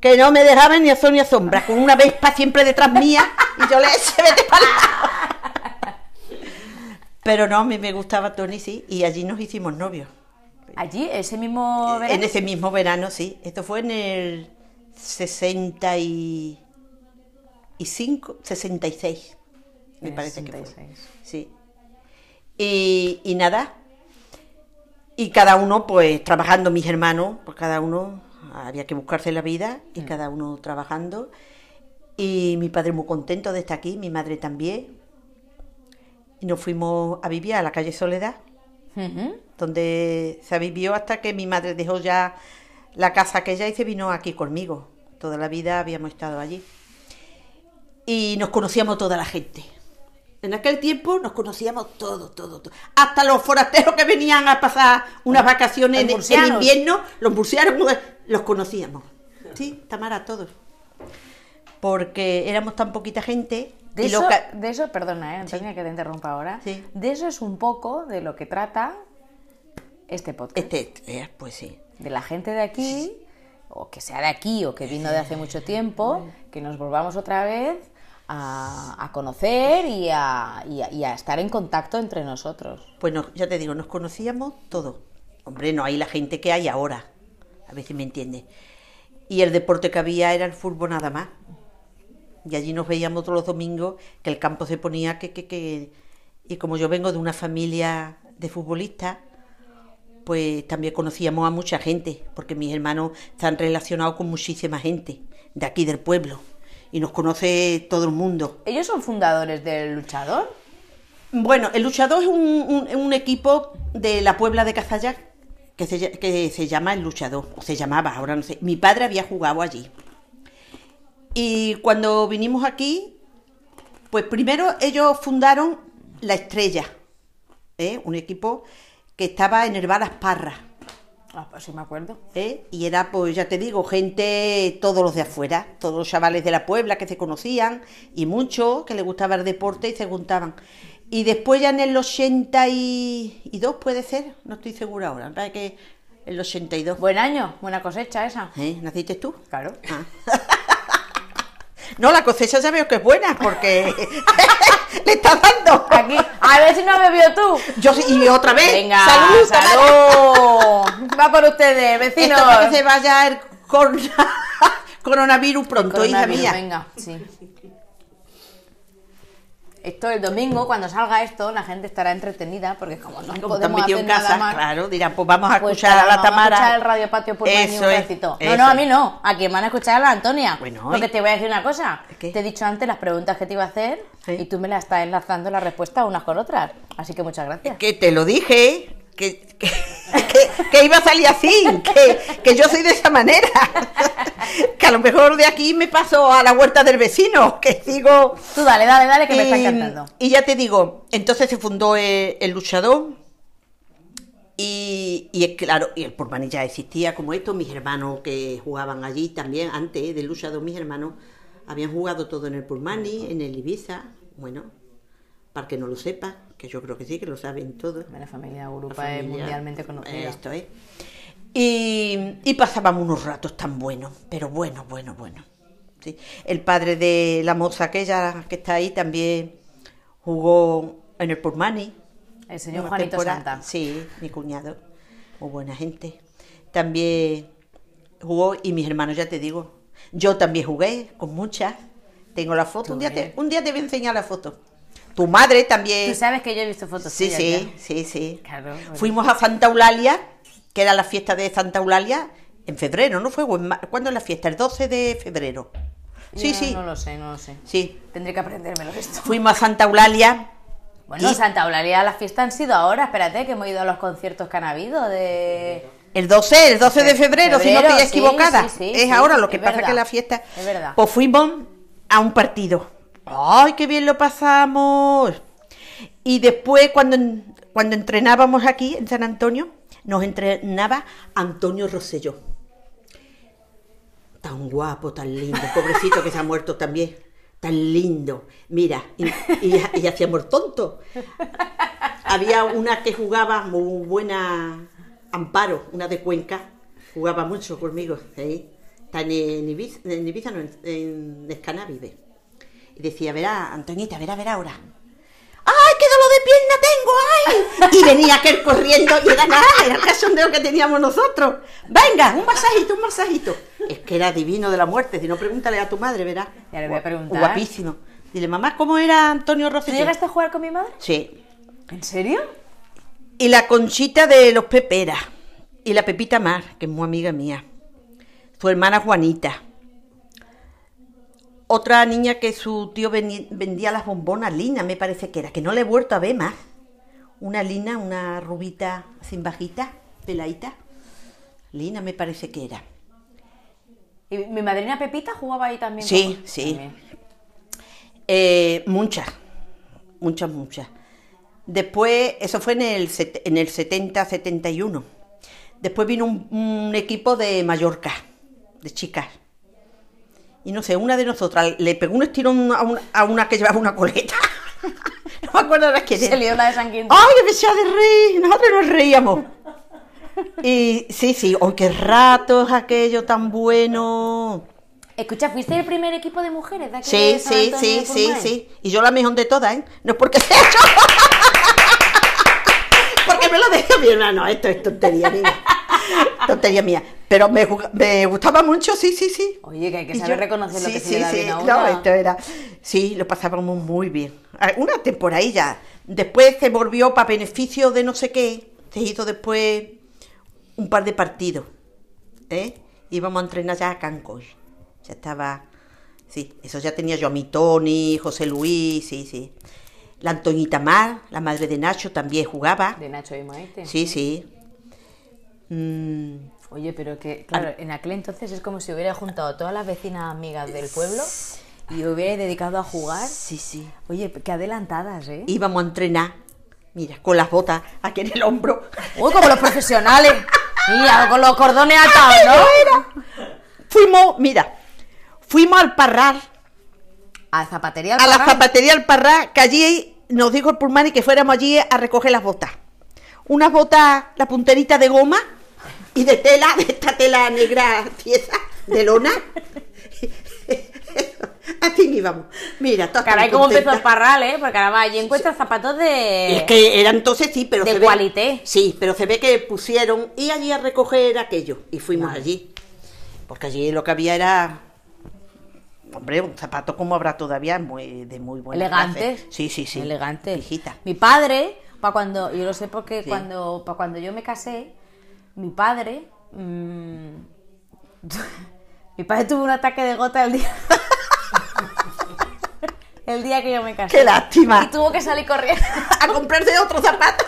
que no me dejaba ni a sol ni a sombra, con una vespa siempre detrás mía, y yo le se vete para Pero no, a mí me gustaba Tony, sí, y allí nos hicimos novios. Allí, ese mismo verano. En ese mismo verano, sí. Esto fue en el 65, 66, me parece que fue. 66. Sí. Y, y nada. Y cada uno, pues, trabajando, mis hermanos, pues cada uno había que buscarse la vida y cada uno trabajando. Y mi padre muy contento de estar aquí, mi madre también. Y nos fuimos a vivir a la calle Soledad donde se vivió hasta que mi madre dejó ya la casa aquella y se vino aquí conmigo. Toda la vida habíamos estado allí. Y nos conocíamos toda la gente. En aquel tiempo nos conocíamos todos, todos, todos. Hasta los forasteros que venían a pasar unas vacaciones en, invierno, los murcianos, los conocíamos. Sí, Tamara, todos. Porque éramos tan poquita gente. De eso, de eso, perdona, eh, Antonia, que te interrumpa ahora. Sí. De eso es un poco de lo que trata este podcast. Este, eh, pues sí. De la gente de aquí, o que sea de aquí, o que vino de hace mucho tiempo, que nos volvamos otra vez a, a conocer y a, y a- y a estar en contacto entre nosotros. Pues no, ya te digo, nos conocíamos todos. Hombre, no hay la gente que hay ahora. A ver si me entiendes. Y el deporte que había era el fútbol nada más. Y allí nos veíamos todos los domingos que el campo se ponía que, que, que... Y como yo vengo de una familia de futbolistas, pues también conocíamos a mucha gente, porque mis hermanos están relacionados con muchísima gente de aquí del pueblo. Y nos conoce todo el mundo. ¿Ellos son fundadores del luchador? Bueno, el luchador es un, un- un equipo de la Puebla de Cazalla que se, que se llama el luchador, o se llamaba, ahora no sé. Mi padre había jugado allí. Y cuando vinimos aquí, pues primero ellos fundaron La Estrella, ¿eh? un equipo que estaba en Herbalas Parra. Ah, pues sí me acuerdo. ¿eh? Y era, pues ya te digo, gente, todos los de afuera, todos los chavales de la Puebla que se conocían y muchos que les gustaba el deporte y se juntaban. Y después ya en el 82, puede ser, no estoy segura ahora, parece que el 82. Buen año, buena cosecha esa. ¿Eh? ¿Naciste tú? Claro. Ah. No, la cosecha ya veo que es buena porque le estás dando. Aquí, a ver si no has bebido tú. Yo sí, y otra vez. Venga, salud, salud. Va por ustedes, vecinos. Esto para que se vaya el corona- coronavirus pronto, hija Coronavirus, mía. Venga, sí. Esto el domingo, cuando salga esto, la gente estará entretenida, porque como no Como podemos hacer en casa, más, claro, dirán, pues vamos a pues escuchar a la vamos Tamara. escuchar el Radio Patio por Eso un es, ratito. No, no, a mí no. A quien van a escuchar a la Antonia. Bueno, porque te voy a decir una cosa. ¿Qué? Te he dicho antes las preguntas que te iba a hacer Sí. y tú me las estás enlazando la respuesta unas con otras. Así que muchas gracias. Que te lo dije, que, que, que que iba a salir así, que, que yo soy de esa manera. que a lo mejor de aquí me paso a la huerta del vecino, que sigo... Tú dale, dale, dale, que me está Y- encantando. Y ya te digo, entonces se fundó el, el luchador y, y es claro, y el Purmani ya existía como esto, mis hermanos que jugaban allí también, antes del luchador, mis hermanos habían jugado todo en el Purmani, en el Ibiza, bueno, para que no lo sepa, que yo creo que sí, que lo saben todos. La familia La Urupa es familia, mundialmente conocida. Esto es. Y, y pasábamos unos ratos tan buenos, pero bueno, bueno, bueno. Sí. El padre de la moza aquella que está ahí también jugó en el Purmani. El señor Juanito. Santa. Sí, mi cuñado. Muy buena gente. También jugó y mis hermanos, ya te digo. Yo también jugué con muchas. Tengo la foto. Un día, te, un día te voy a enseñar la foto. Tu madre también. Tú sabes que yo he visto fotos Sí, tuyas sí, ya. sí, sí. Claro. Fuimos a Santa Eulalia, que era la fiesta de Santa Eulalia, en febrero, ¿no fue? ¿Cuándo es la fiesta? El 12 de febrero. Sí, Yo sí, No lo sé, no lo sé. sí. Tendré que aprendérmelo esto. Fuimos a Santa Eulalia. Bueno, y Santa Eulalia, las fiestas han sido ahora. Espérate, que hemos ido a los conciertos que han habido de... El 12, el 12 de febrero, si no estoy sí, equivocada. sí, sí, es ahora lo que es pasa verdad. que la fiesta. Es verdad. Pues fuimos a un partido. ¡Ay, qué bien lo pasamos! Y después, cuando, cuando entrenábamos aquí en San Antonio, nos entrenaba Antonio Rosselló. Tan guapo, tan lindo, pobrecito que se ha muerto también. Tan lindo. Mira, y, y, y hacíamos tonto. Había una que jugaba muy buena, Amparo, una de Cuenca, jugaba mucho conmigo. ¿sí? Está en, en Ibiza, en Ibiza, no, en, en. Y decía, verá, Antoñita, verá, verá ahora. ¡Ay, qué dolor de pierna tengo! ¡Ay! Y venía aquel corriendo y era nada, era el cachondeo que teníamos nosotros. Venga, un masajito, un masajito. Es que era divino de la muerte, si no pregúntale a tu madre, verá. Ya le voy a preguntar. Guapísimo. Dile, mamá, ¿cómo era Antonio ¿Tú Rosselló? llegaste a jugar con mi madre? Sí. ¿En serio? Y la Conchita de los Peperas. Y la Pepita Mar, que es muy amiga mía. Su hermana Juanita. Otra niña que su tío vendía las bombonas, Lina, me parece que era, que no le he vuelto a ver más. Una Lina, una rubita sin bajita, peladita. Lina me parece que era. ¿Y mi madrina Pepita jugaba ahí también? Sí, sí. también. Eh, muchas, muchas, muchas. Después, eso fue en el, en el 70-71. Después vino un, un equipo de Mallorca, de chicas. Y no sé, una de nosotras le pegó un estirón a una, a una que llevaba una coleta. no me acuerdo ahora quién Se era. lió la de San Quintín. ¡Ay, que echaba de reír! Nosotros nos reíamos. Y sí, sí, ¡ay, qué ratos aquello tan bueno! Escucha, ¿fuiste el primer equipo de mujeres de aquí Sí, de San sí, sí, sí, sí. Y yo la mejor de todas, ¿eh? No es porque sea yo. porque me lo decía mi hermano. Esto es tontería mía. Tontería mía. Pero me, me gustaba mucho, sí, sí, sí. Oye, que hay que Y saber yo- reconocer lo sí, que se sí, le da sí. bien a No, esto era... Sí, lo pasábamos muy bien. Ah, Una temporadilla. Después se volvió para beneficio de no sé qué. Se hizo después un par de partidos. ¿eh? Íbamos a entrenar ya a Cancoy. Ya estaba... Sí, eso ya tenía yo a mi Tony, José Luis, sí, sí. La Antoñita Mar, la madre de Nacho, también jugaba. De Nacho y Maite. Sí, sí. Mm, Oye, pero que, claro, en aquel entonces es como si hubiera juntado a todas las vecinas amigas del pueblo y hubiera dedicado a jugar. sí, sí. Oye, qué adelantadas, ¿eh? Íbamos a entrenar, mira, con las botas aquí en el hombro. Uy, como los profesionales. Mira, con los cordones atados, ¿no? Fuimos, mira, fuimos al Parral, A zapatería. a la zapatería al Parral, que allí nos dijo el Pulmani que fuéramos allí a recoger las botas. Unas botas, la punterita de goma y de tela, de esta tela negra tiesa, de lona. Así íbamos. Mira, todas Caray, cómo empezó el parral, ¿eh? Porque además allí encuentras zapatos de... Es que era entonces sí, pero de se ve. qualité. Sí, pero se ve que pusieron y allí a recoger aquello y fuimos allí. Porque allí lo que había era hombre, un zapato como habrá todavía muy de muy buena Elegantes. clase. Sí, sí, sí. Elegantes. Hijita. Mi padre, para cuando, yo lo sé porque Sí. cuando, para cuando yo me casé, mi padre, mm, mi padre tuvo un ataque de gota el día, el día que yo me casé. Qué lástima. Y tuvo que salir corriendo A comprarse otro zapato.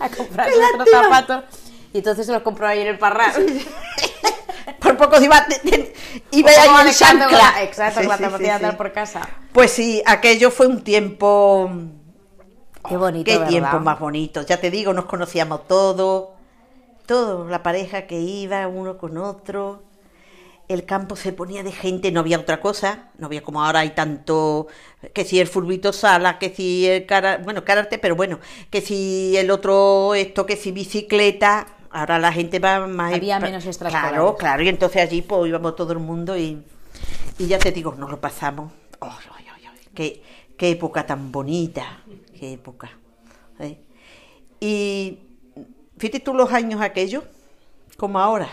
a comprarse otro lástima. zapato. Y entonces se los compró ahí en el parral. Por poco iba, iba Como ahí en chancla. Exacto, Sí, la sí, andar por casa. Pues sí, aquello fue un tiempo... Qué bonito, Qué ¿verdad? tiempo más bonito. Ya te digo, nos conocíamos todos. Todos, la pareja que iba uno con otro. El campo se ponía de gente, no había otra cosa. No había como ahora hay tanto... Que si el furbito sala, que si el cara... Bueno, karate, pero bueno. Que si el otro esto, que si bicicleta. Ahora la gente va más... Había menos extraescolares. Claro, claro. Y entonces allí pues íbamos todo el mundo y... Y ya te digo, nos lo pasamos. Ay, Qué, qué época tan bonita. Qué época. ¿eh? Y fíjate tú los años aquellos, como ahora.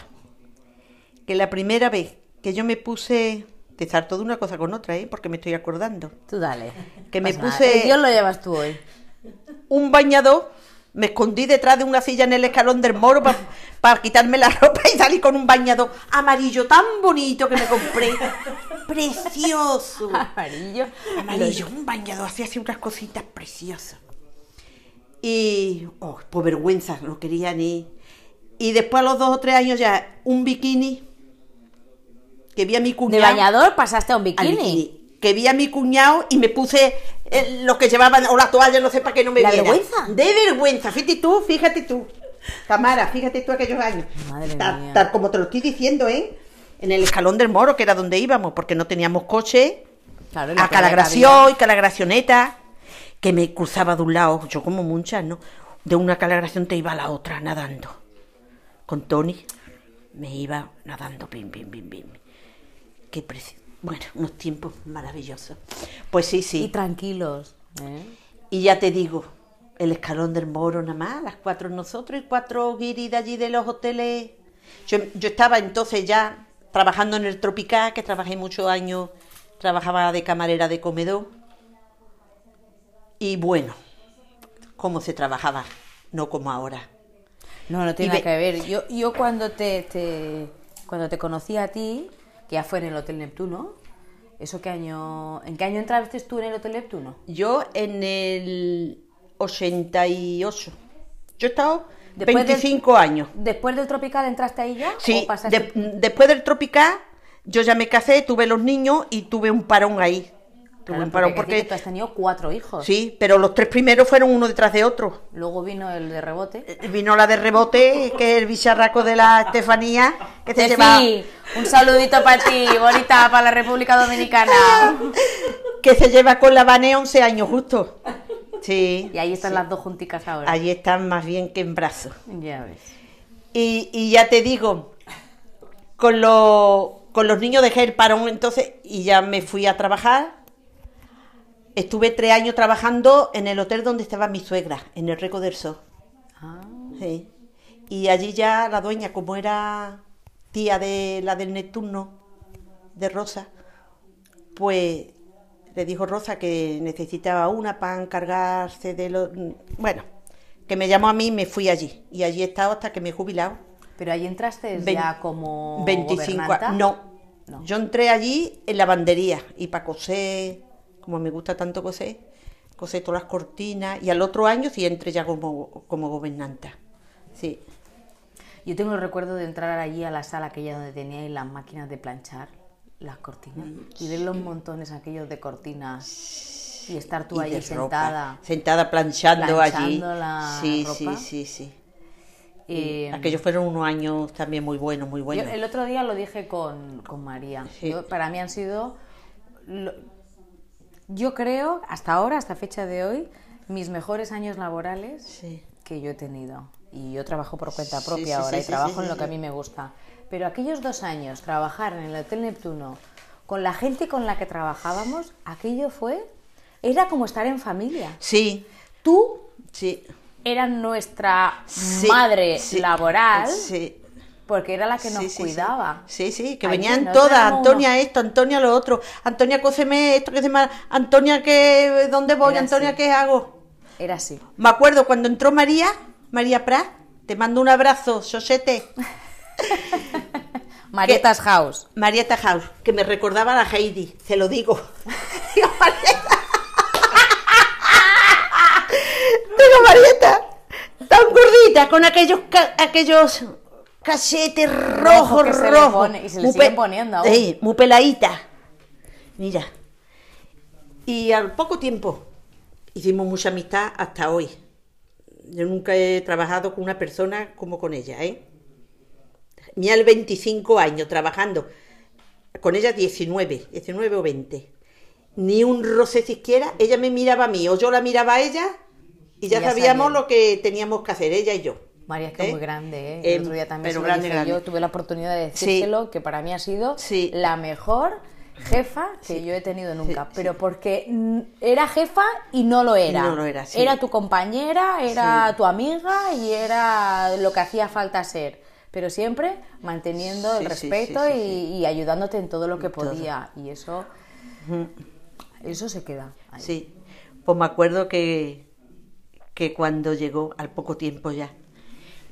Que la primera vez que yo me puse. Te salto de una cosa con otra, ¿eh? porque me estoy acordando. Tú dale. Que me Pasa puse- guion lo llevas tú hoy. Un bañador, me escondí detrás de una silla en el escalón del moro para quitarme la ropa y salí con un bañador amarillo tan bonito que me compré. Precioso. Amarillo. Amarillo, un bañador, hacía así unas cositas preciosas. Y, oh, por vergüenza, no quería ni. Y después a los dos o tres años ya, un bikini, que vi a mi De cuñado. bañador pasaste a un bikini. bikini, que vi a mi cuñado y me puse eh, lo que llevaban, o la toalla, no sé para qué no me ¿La viera. vergüenza? De vergüenza, fíjate tú, fíjate tú. Tamara, fíjate tú aquellos años. Madre tal, mía. tal como te lo estoy diciendo, ¿eh? En el escalón del moro, que era donde íbamos, porque no teníamos coche Claro, a Calagración y Calagracioneta, que me cruzaba de un lado, yo como muchas, ¿no? De una Calagración te iba a la otra nadando. Con Tony me iba nadando, pim, pim, pim, pim. Qué precio. Bueno, unos tiempos maravillosos. Pues sí, Y sí. tranquilos. ¿eh? Y ya te digo, el escalón del moro nada más, las cuatro nosotros y cuatro guiris de allí de los hoteles. Yo, yo estaba entonces ya trabajando en el Tropical, que trabajé muchos años, trabajaba de camarera de comedor. Y bueno, cómo se trabajaba, no como ahora. No, no tiene nada que ver. Yo, yo cuando te, te- cuando te conocí a ti, que ya fue en el Hotel Neptuno, ¿eso qué año? ¿En qué año entraste tú en el Hotel Neptuno? Yo en el 88. Yo he estado Después del- 25 años. ¿Después del Tropical entraste ahí ya? Sí, ¿O pasaste- de- después del Tropical, yo ya me casé, tuve los niños y tuve un parón ahí. Claro, porque, porque, tú has tenido cuatro hijos. sí, pero los tres primeros fueron uno detrás de otro. Luego vino el de rebote. Eh, Vino la de rebote, que es el bicharraco de la Estefanía, que lleva, un saludito para ti, bonita, para la República Dominicana. que se lleva con la Vane 11 años justo. Sí. Y ahí están sí. las dos junticas ahora. Allí están más bien que en brazos. Ya ves. Y, y ya te digo, con, con los niños dejé el parón entonces y ya me fui a trabajar. Estuve tres años trabajando en el hotel donde estaba mi suegra, en el Reco del Sol. Ah, Sí. Y allí ya la dueña, como era tía de la del Neptuno, de Rosa, pues le dijo Rosa que necesitaba una para encargarse de los... Bueno, que me llamó a mí y me fui allí. Y allí he estado hasta que me he jubilado. pero ahí entraste Vein- ya como 25 gobernanta. años. No. No. Yo entré allí en lavandería y para coser, como me gusta tanto coser, coser todas las cortinas y al otro año sí entré ya como, como gobernanta. Sí. Yo tengo el recuerdo de entrar allí a la sala aquella donde teníais las máquinas de planchar las cortinas y ver los montones aquellos de cortinas y estar tú Y allí ropa, sentada. sentada planchando, allí. La sí, ropa. sí, sí, sí. Eh, Aquellos fueron unos años también muy buenos, muy yo buenos. el otro día lo dije con, con María. Sí. Yo- para mí han sido, lo- yo creo, hasta ahora, hasta fecha de hoy, mis mejores años laborales Sí. que yo he tenido. Y yo trabajo por cuenta propia sí, ahora y trabajo en lo que a mí me gusta. Pero aquellos dos años, trabajar en el Hotel Neptuno, con la gente con la que trabajábamos, aquello fue, era como estar en familia. Sí, Tú sí. eras nuestra madre laboral, Sí. Porque era la que nos Sí, sí, sí. cuidaba. Sí, sí, que venían todas, Antonia esto, Antonia lo otro, Antonia cóseme esto, que se llama, Antonia que, ¿dónde voy? Era Antonia, así. ¿qué hago? Era así. Me acuerdo cuando entró María, María Prat, te mando un abrazo, Sosete, Marietas House. Marieta House, que me recordaba a la Heidi, se lo digo. Digo, Marieta. Digo, Marieta, tan gordita, con aquellos, ca- que se le rojos. pone- y se le Muy siguen poniendo aún. Sí, muy peladita. Mira. Y al poco tiempo hicimos mucha amistad hasta hoy. Yo nunca he trabajado con una persona como con ella, ¿eh? Mira el 25 años trabajando. Con ella 19, 19 o 20. Ni un roce siquiera. Ella me miraba a mí o yo la miraba a ella y ya, Y ya sabíamos lo que teníamos que hacer, ella y yo. María es que es ¿Eh? muy grande, ¿eh? Eh, El otro día también pero se lo grande, dije grande. yo, tuve la oportunidad de Sí. decírselo, que para mí ha sido Sí. la mejor jefa que yo he tenido nunca, sí. pero porque era jefa y no lo era. No lo era, sí. tu compañera, era tu amiga y era lo que hacía falta ser. Pero siempre manteniendo el Sí, sí, respeto sí, sí, y, y ayudándote en todo lo que todo. podía. Y eso, eso se queda. ahí. Sí, pues me acuerdo que, que cuando llegó, al poco tiempo ya,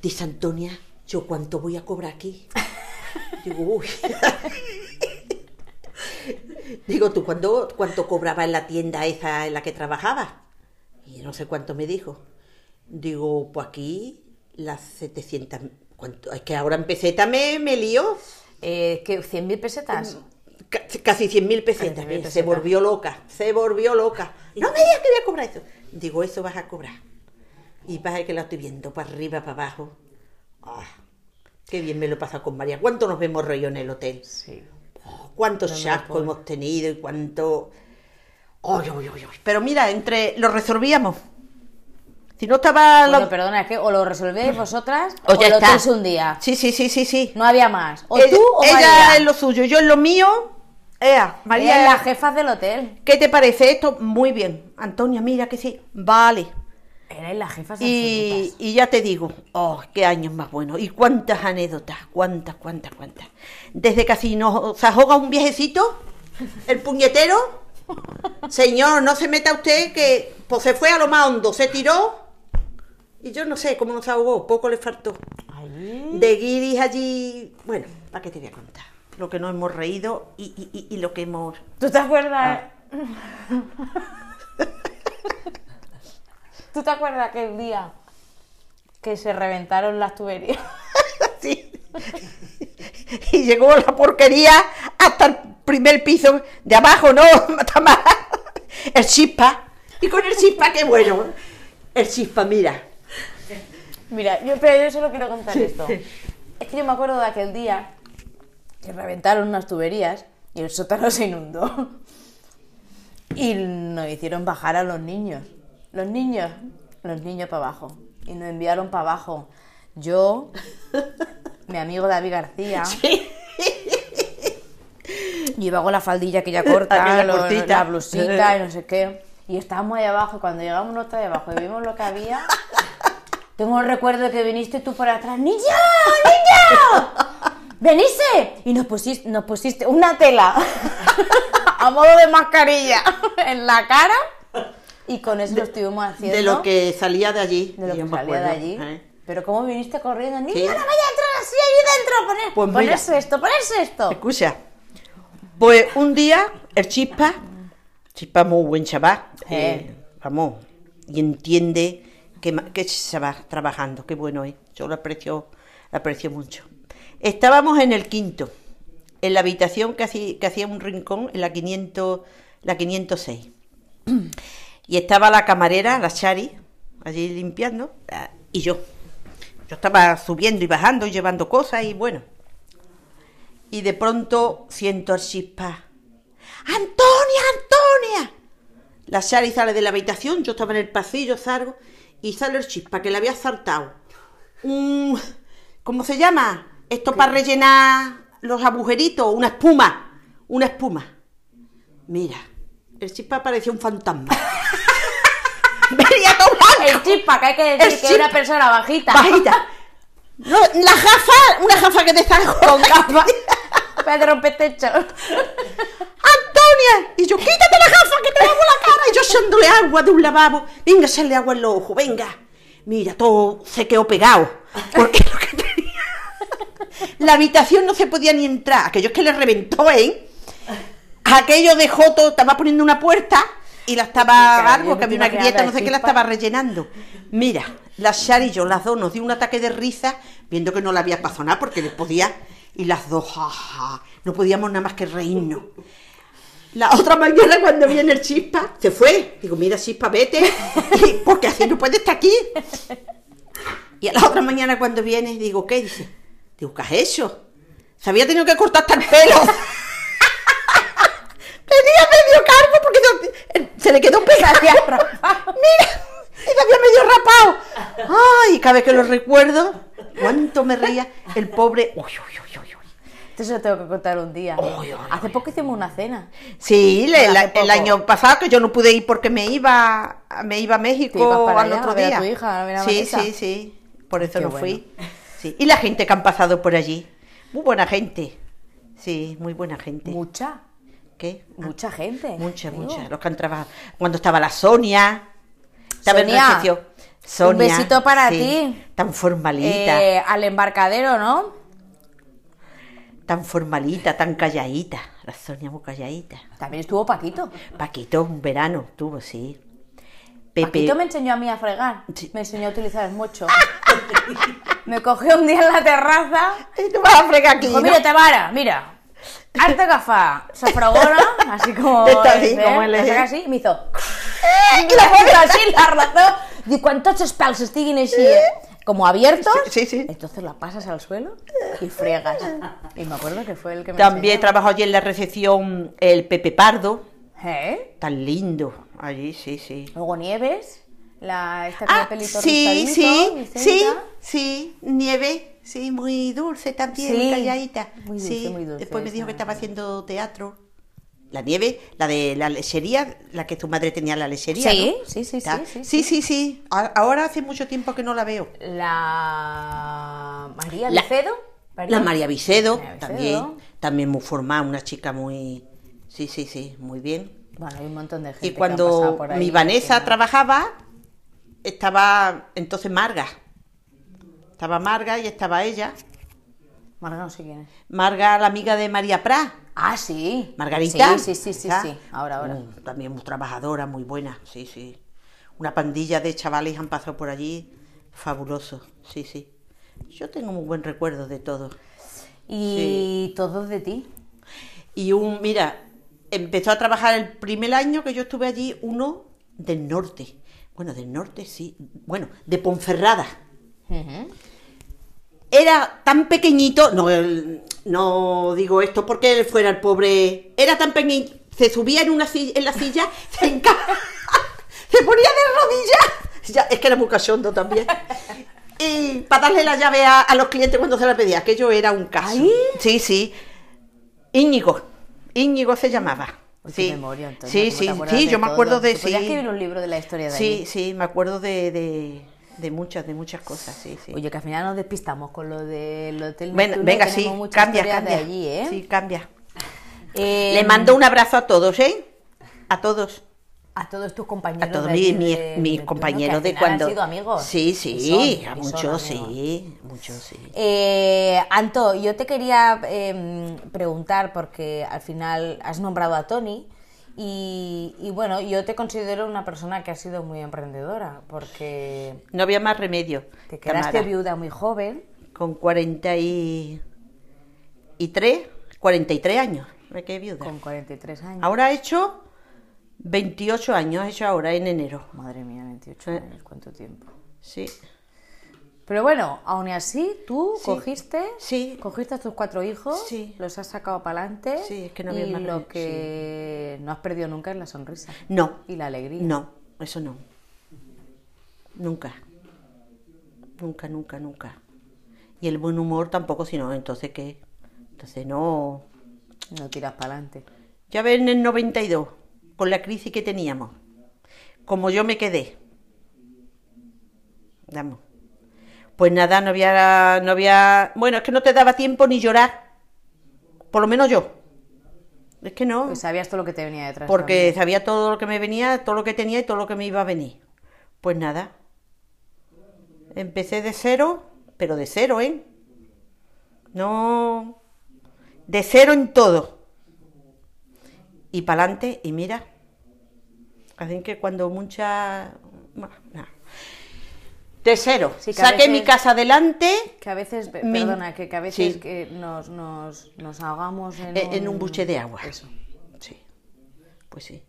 dice Antonia, ¿yo cuánto voy a cobrar aquí? Digo, uy. Digo, ¿tú cuándo, cuánto cobraba en la tienda esa en la que trabajabas? Y no sé cuánto me dijo. Digo, pues aquí las 700... ¿cuánto? Es que ahora empecé también, me lío. Eh, ¿qué, ¿100.000 pesetas? Ca- Casi 100.000 pesetas. 100.000 Se pesetas. volvió loca, se volvió loca. No me digas que voy a cobrar eso. Digo, eso vas a cobrar. Y pasa que la estoy viendo para arriba, para abajo. Ah, qué bien me lo he pasado con María. ¿Cuánto nos hemos reído en el hotel? Sí. Oh, ¿Cuántos lo chascos hemos tenido y cuánto... Ay, ay, ay. Pero mira, entre lo resolvíamos. Si no estaba... Bueno, lo- perdona, es que o lo resolvéis vosotras O o, ya lo está. tenéis un día. Sí, sí, sí, sí, sí. No había más. O tú o ella María. en lo suyo, yo en lo mío. Ea, María Ella es la jefa del hotel. ¿Qué te parece esto? Muy bien. Antonia, mira que sí. Vale. Erais las jefas Y, ya te digo, oh, qué años más buenos. Y cuántas anécdotas, cuántas, cuántas, cuántas. Desde que así nos ahoga un viejecito, el puñetero. Señor, no se meta usted que pues se fue a lo más hondo, se tiró. Y yo no sé cómo nos ahogó, poco le faltó. De guiris allí, bueno, ¿para qué te voy a contar? Lo que nos hemos reído y, y- y- y lo que hemos... ¿Tú te acuerdas? ¿Tú te acuerdas aquel día que se reventaron las tuberías? Sí. Y llegó la porquería hasta el primer piso de abajo, ¿no? El chispa. Y con el chispa, qué bueno. El chispa, mira. Mira, yo, pero yo solo quiero contar esto. Es que yo me acuerdo de aquel día que reventaron unas tuberías y el sótano se inundó. Y nos hicieron bajar a los niños. Los niños, los niños para abajo. Y nos enviaron para abajo. Yo, mi amigo David García. Y iba con la faldilla corta, Aquella lo- cortita. la blusita y no sé qué. Y estábamos ahí abajo y cuando llegamos nosotros ahí abajo y vimos lo que había, tengo el recuerdo de que viniste tú por atrás, ¡Niño! ¡Niño! ¡Veniste! Y nos pusiste, nos pusiste una tela a modo de mascarilla en la cara y con eso lo estuvimos haciendo. De lo que salía de allí. de lo que salía de allí. ¿eh? Pero cómo viniste corriendo, niño, Sí. no vaya a entrar así ahí dentro, poner, Pues ponerse esto, ponerse esto. Escucha. Pues un día, el chispa, chispa muy buen chaval, Eh. eh, vamos, y entiende que, que se va trabajando, qué bueno es, yo lo aprecio, lo aprecio mucho. Estábamos en el quinto, en la habitación que hacía, que hacía un rincón, en la 500, la 506. Y estaba la camarera, la Chari, allí limpiando, ah, y yo. Yo estaba subiendo y bajando y llevando cosas y bueno. Y de pronto siento el chispa. ¡Antonia, Antonia! La Shari sale de la habitación, yo estaba en el pasillo, salgo, y sale el chispa que le había saltado. Un. ¿Cómo se llama? Esto para rellenar los agujeritos, una espuma. Una espuma. Mira, el chispa parecía un fantasma. Venía todo blanco. El chispa, que hay que El decir que es una persona bajita. Bajita. No, la gafa, una gafa que te está con gafa. Pedro Petecho. ¡Antonia! Y yo, quítate la gafa que te lavo la cara. Y yo echándole agua de un lavabo. Venga, echarle agua en los ojos, venga. Mira, todo se quedó pegado. Porque lo que tenía... La habitación no se podía ni entrar. Aquello es que le reventó, ¿eh? Aquello dejó todo, estaba poniendo una puerta y la estaba algo, que había una grieta, no sé qué, la estaba rellenando. Mira, la Shari y yo, las dos, nos dio un ataque de risa, viendo que no la había pasado nada, porque le podía, y las dos, jaja, no podíamos nada más que reírnos. La otra mañana cuando viene el chispa, se fue. Digo, mira chispa, vete, porque así no puede estar aquí. Y a la otra mañana cuando viene, digo, ¿qué? Dice, digo, ¿qué has hecho? Se había tenido que cortar hasta el pelo. Tenía medio calvo porque no- se le quedó pegado. Mira, y había medio rapado. Ay, cada vez que lo recuerdo, cuánto me reía el pobre. Uy, uy, uy, uy, uy. Esto se lo tengo que contar un día. Uy, uy, Hace poco hicimos una cena. Sí, la- el año pasado que yo no pude ir porque me iba, me iba a México para al allá otro a día. tu hija, a ver a sí, Vanessa. sí, sí. Por eso Qué no bueno. fui. Sí. Y la gente que han pasado por allí. Muy buena gente. Sí, muy buena gente. Mucha. ¿Qué? Ah, Mucha gente. Mucha, digo. mucha. Los que han trabajado. Cuando estaba la Sonia. Estaba en Sonia, recepción. Sonia, besito para sí, ti. Tan formalita. Eh, al embarcadero, ¿no? Tan formalita, tan calladita. La Sonia muy calladita. También estuvo Paquito. Paquito, un verano tuvo, sí. Pepe. Paquito me enseñó a mí a fregar. Sí. Me enseñó a utilizar el mocho. me cogió un día en la terraza. Y tú vas a fregar aquí. Dijo, ¿no? mira, Tamara, mira. Hazte gafa, sofragona, así como. Esto así, ¿eh? como él La es. saca así y me hizo. Y la puso así, la arrastró. Y cuántos espals estiguen así, eh, como abiertos. Sí, sí, sí. Entonces la pasas al suelo y fregas. Y me acuerdo que fue el que me También trabajó allí en la recepción el Pepe Pardo. ¿Eh? Tan lindo. Allí, sí, sí. Luego Nieves, la, esta el Ah, pelito sí, sí, sí, sí, nieve, sí, muy dulce también, Sí, calladita. muy dulce, sí. muy dulce Después me dijo que estaba haciendo teatro. La nieve, la de la lechería, la que tu madre tenía la lechería. Sí, ¿no? sí, sí, sí, sí, sí, sí, sí. Ahora hace mucho tiempo que no la veo. La María La- Vicedo. La María Vicedo, María Vicedo. también, también muy formada, una chica muy, sí, sí, sí, muy bien. Bueno, hay un montón de gente. Y que ha cuando por ahí, mi Vanessa que- trabajaba, estaba entonces Marga. Estaba Marga y estaba ella. Marga no sé quién es. Marga, la amiga de María Prat. Ah, sí. Margarita. Sí, sí, sí, sí, sí. Ahora, ahora. Mm, también muy trabajadora, muy buena, sí, sí. Una pandilla de chavales han pasado por allí, fabuloso, sí, sí. Yo tengo muy buen recuerdo de todo. Y todo de ti. Y un, mira, empezó a trabajar el primer año que yo estuve allí, uno del norte. Bueno, del norte sí. Bueno, de Ponferrada. Era tan pequeñito, no, el- no digo esto porque él fuera el pobre, era tan pequeñito, se subía en una silla, en la silla, se enca- se ponía de rodillas, ya, es que era muy cachondo también, y para darle la llave a, a los clientes cuando se la pedía, aquello era un caso. ¿Ahí? Sí, sí. Íñigo, Íñigo se llamaba. Uy, sí, memoria, Antonia, sí, ¿cómo te sí, sí, yo me todo? acuerdo de sí. escribir un libro de la historia de Sí, sí, me acuerdo de, de, de muchas, de muchas cosas, sí, sí. Oye, que al final nos despistamos con lo del hotel Neptuno, venga, sí, cambia, cambia. de allí, ¿eh? Sí, cambia. Eh, Le mando un abrazo a todos, ¿eh? A todos. A todos tus compañeros A todos de mis, de- compañeros de cuando. han sido amigos. Sí, sí, son- a muchos sí, muchos sí. Eh, Anto, yo te quería eh, preguntar, porque al final has nombrado a Tony, y, y bueno, yo te considero una persona que ha sido muy emprendedora, porque No había más remedio. te quedaste Tamara. viuda muy joven, Con 43, 43 años me quedé viuda. con 43 años. Ahora he hecho 28 años, he hecho ahora en enero. Madre mía, 28 Eh. años, cuánto tiempo. Sí. Pero bueno, aún así, tú Sí. cogiste, Sí. cogiste a tus cuatro hijos, Sí. los has sacado para adelante Sí, es que no había y más lo que no has perdido nunca es la sonrisa No, y la alegría. no, eso no. Nunca. Nunca, nunca, nunca. Y el buen humor tampoco, sino entonces qué. Entonces no. No tiras para adelante. Ya ves en el 92, con la crisis que teníamos, como yo me quedé. Vamos. Pues nada, no había, no había. Bueno, es que no te daba tiempo ni llorar. Por lo menos yo. Es que no. Pues sabías todo lo que te venía detrás. Porque sabía todo lo que me venía, todo lo que tenía y todo lo que me iba a venir. Pues nada. Empecé de cero, pero de cero, ¿eh? No. De cero en todo. Y para adelante, y mira. Así que cuando mucha. bueno, nada. De cero. Sí, Saqué veces- mi casa adelante Que a veces, perdona, que, que a veces Sí. que nos, nos, nos ahogamos en, eh, en un buche de agua. Eso. Sí, pues sí.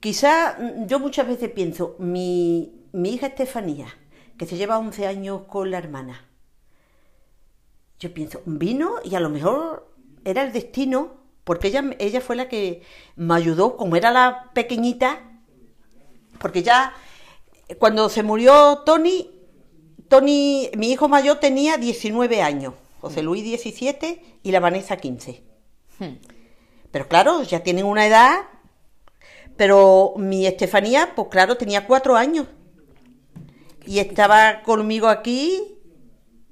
Quizá mm, yo muchas veces pienso, mi, mi hija Estefanía, que se lleva 11 años con la hermana, yo pienso, vino y a lo mejor era el destino, porque ella, ella fue la que me ayudó, como era la pequeñita, porque ya cuando se murió Tony, Tony, mi hijo mayor tenía 19 años, José Luis 17 y la Vanessa 15. Hmm. Pero claro, ya tienen una edad. Pero mi Estefanía, pues claro, tenía cuatro años. Y estaba conmigo aquí.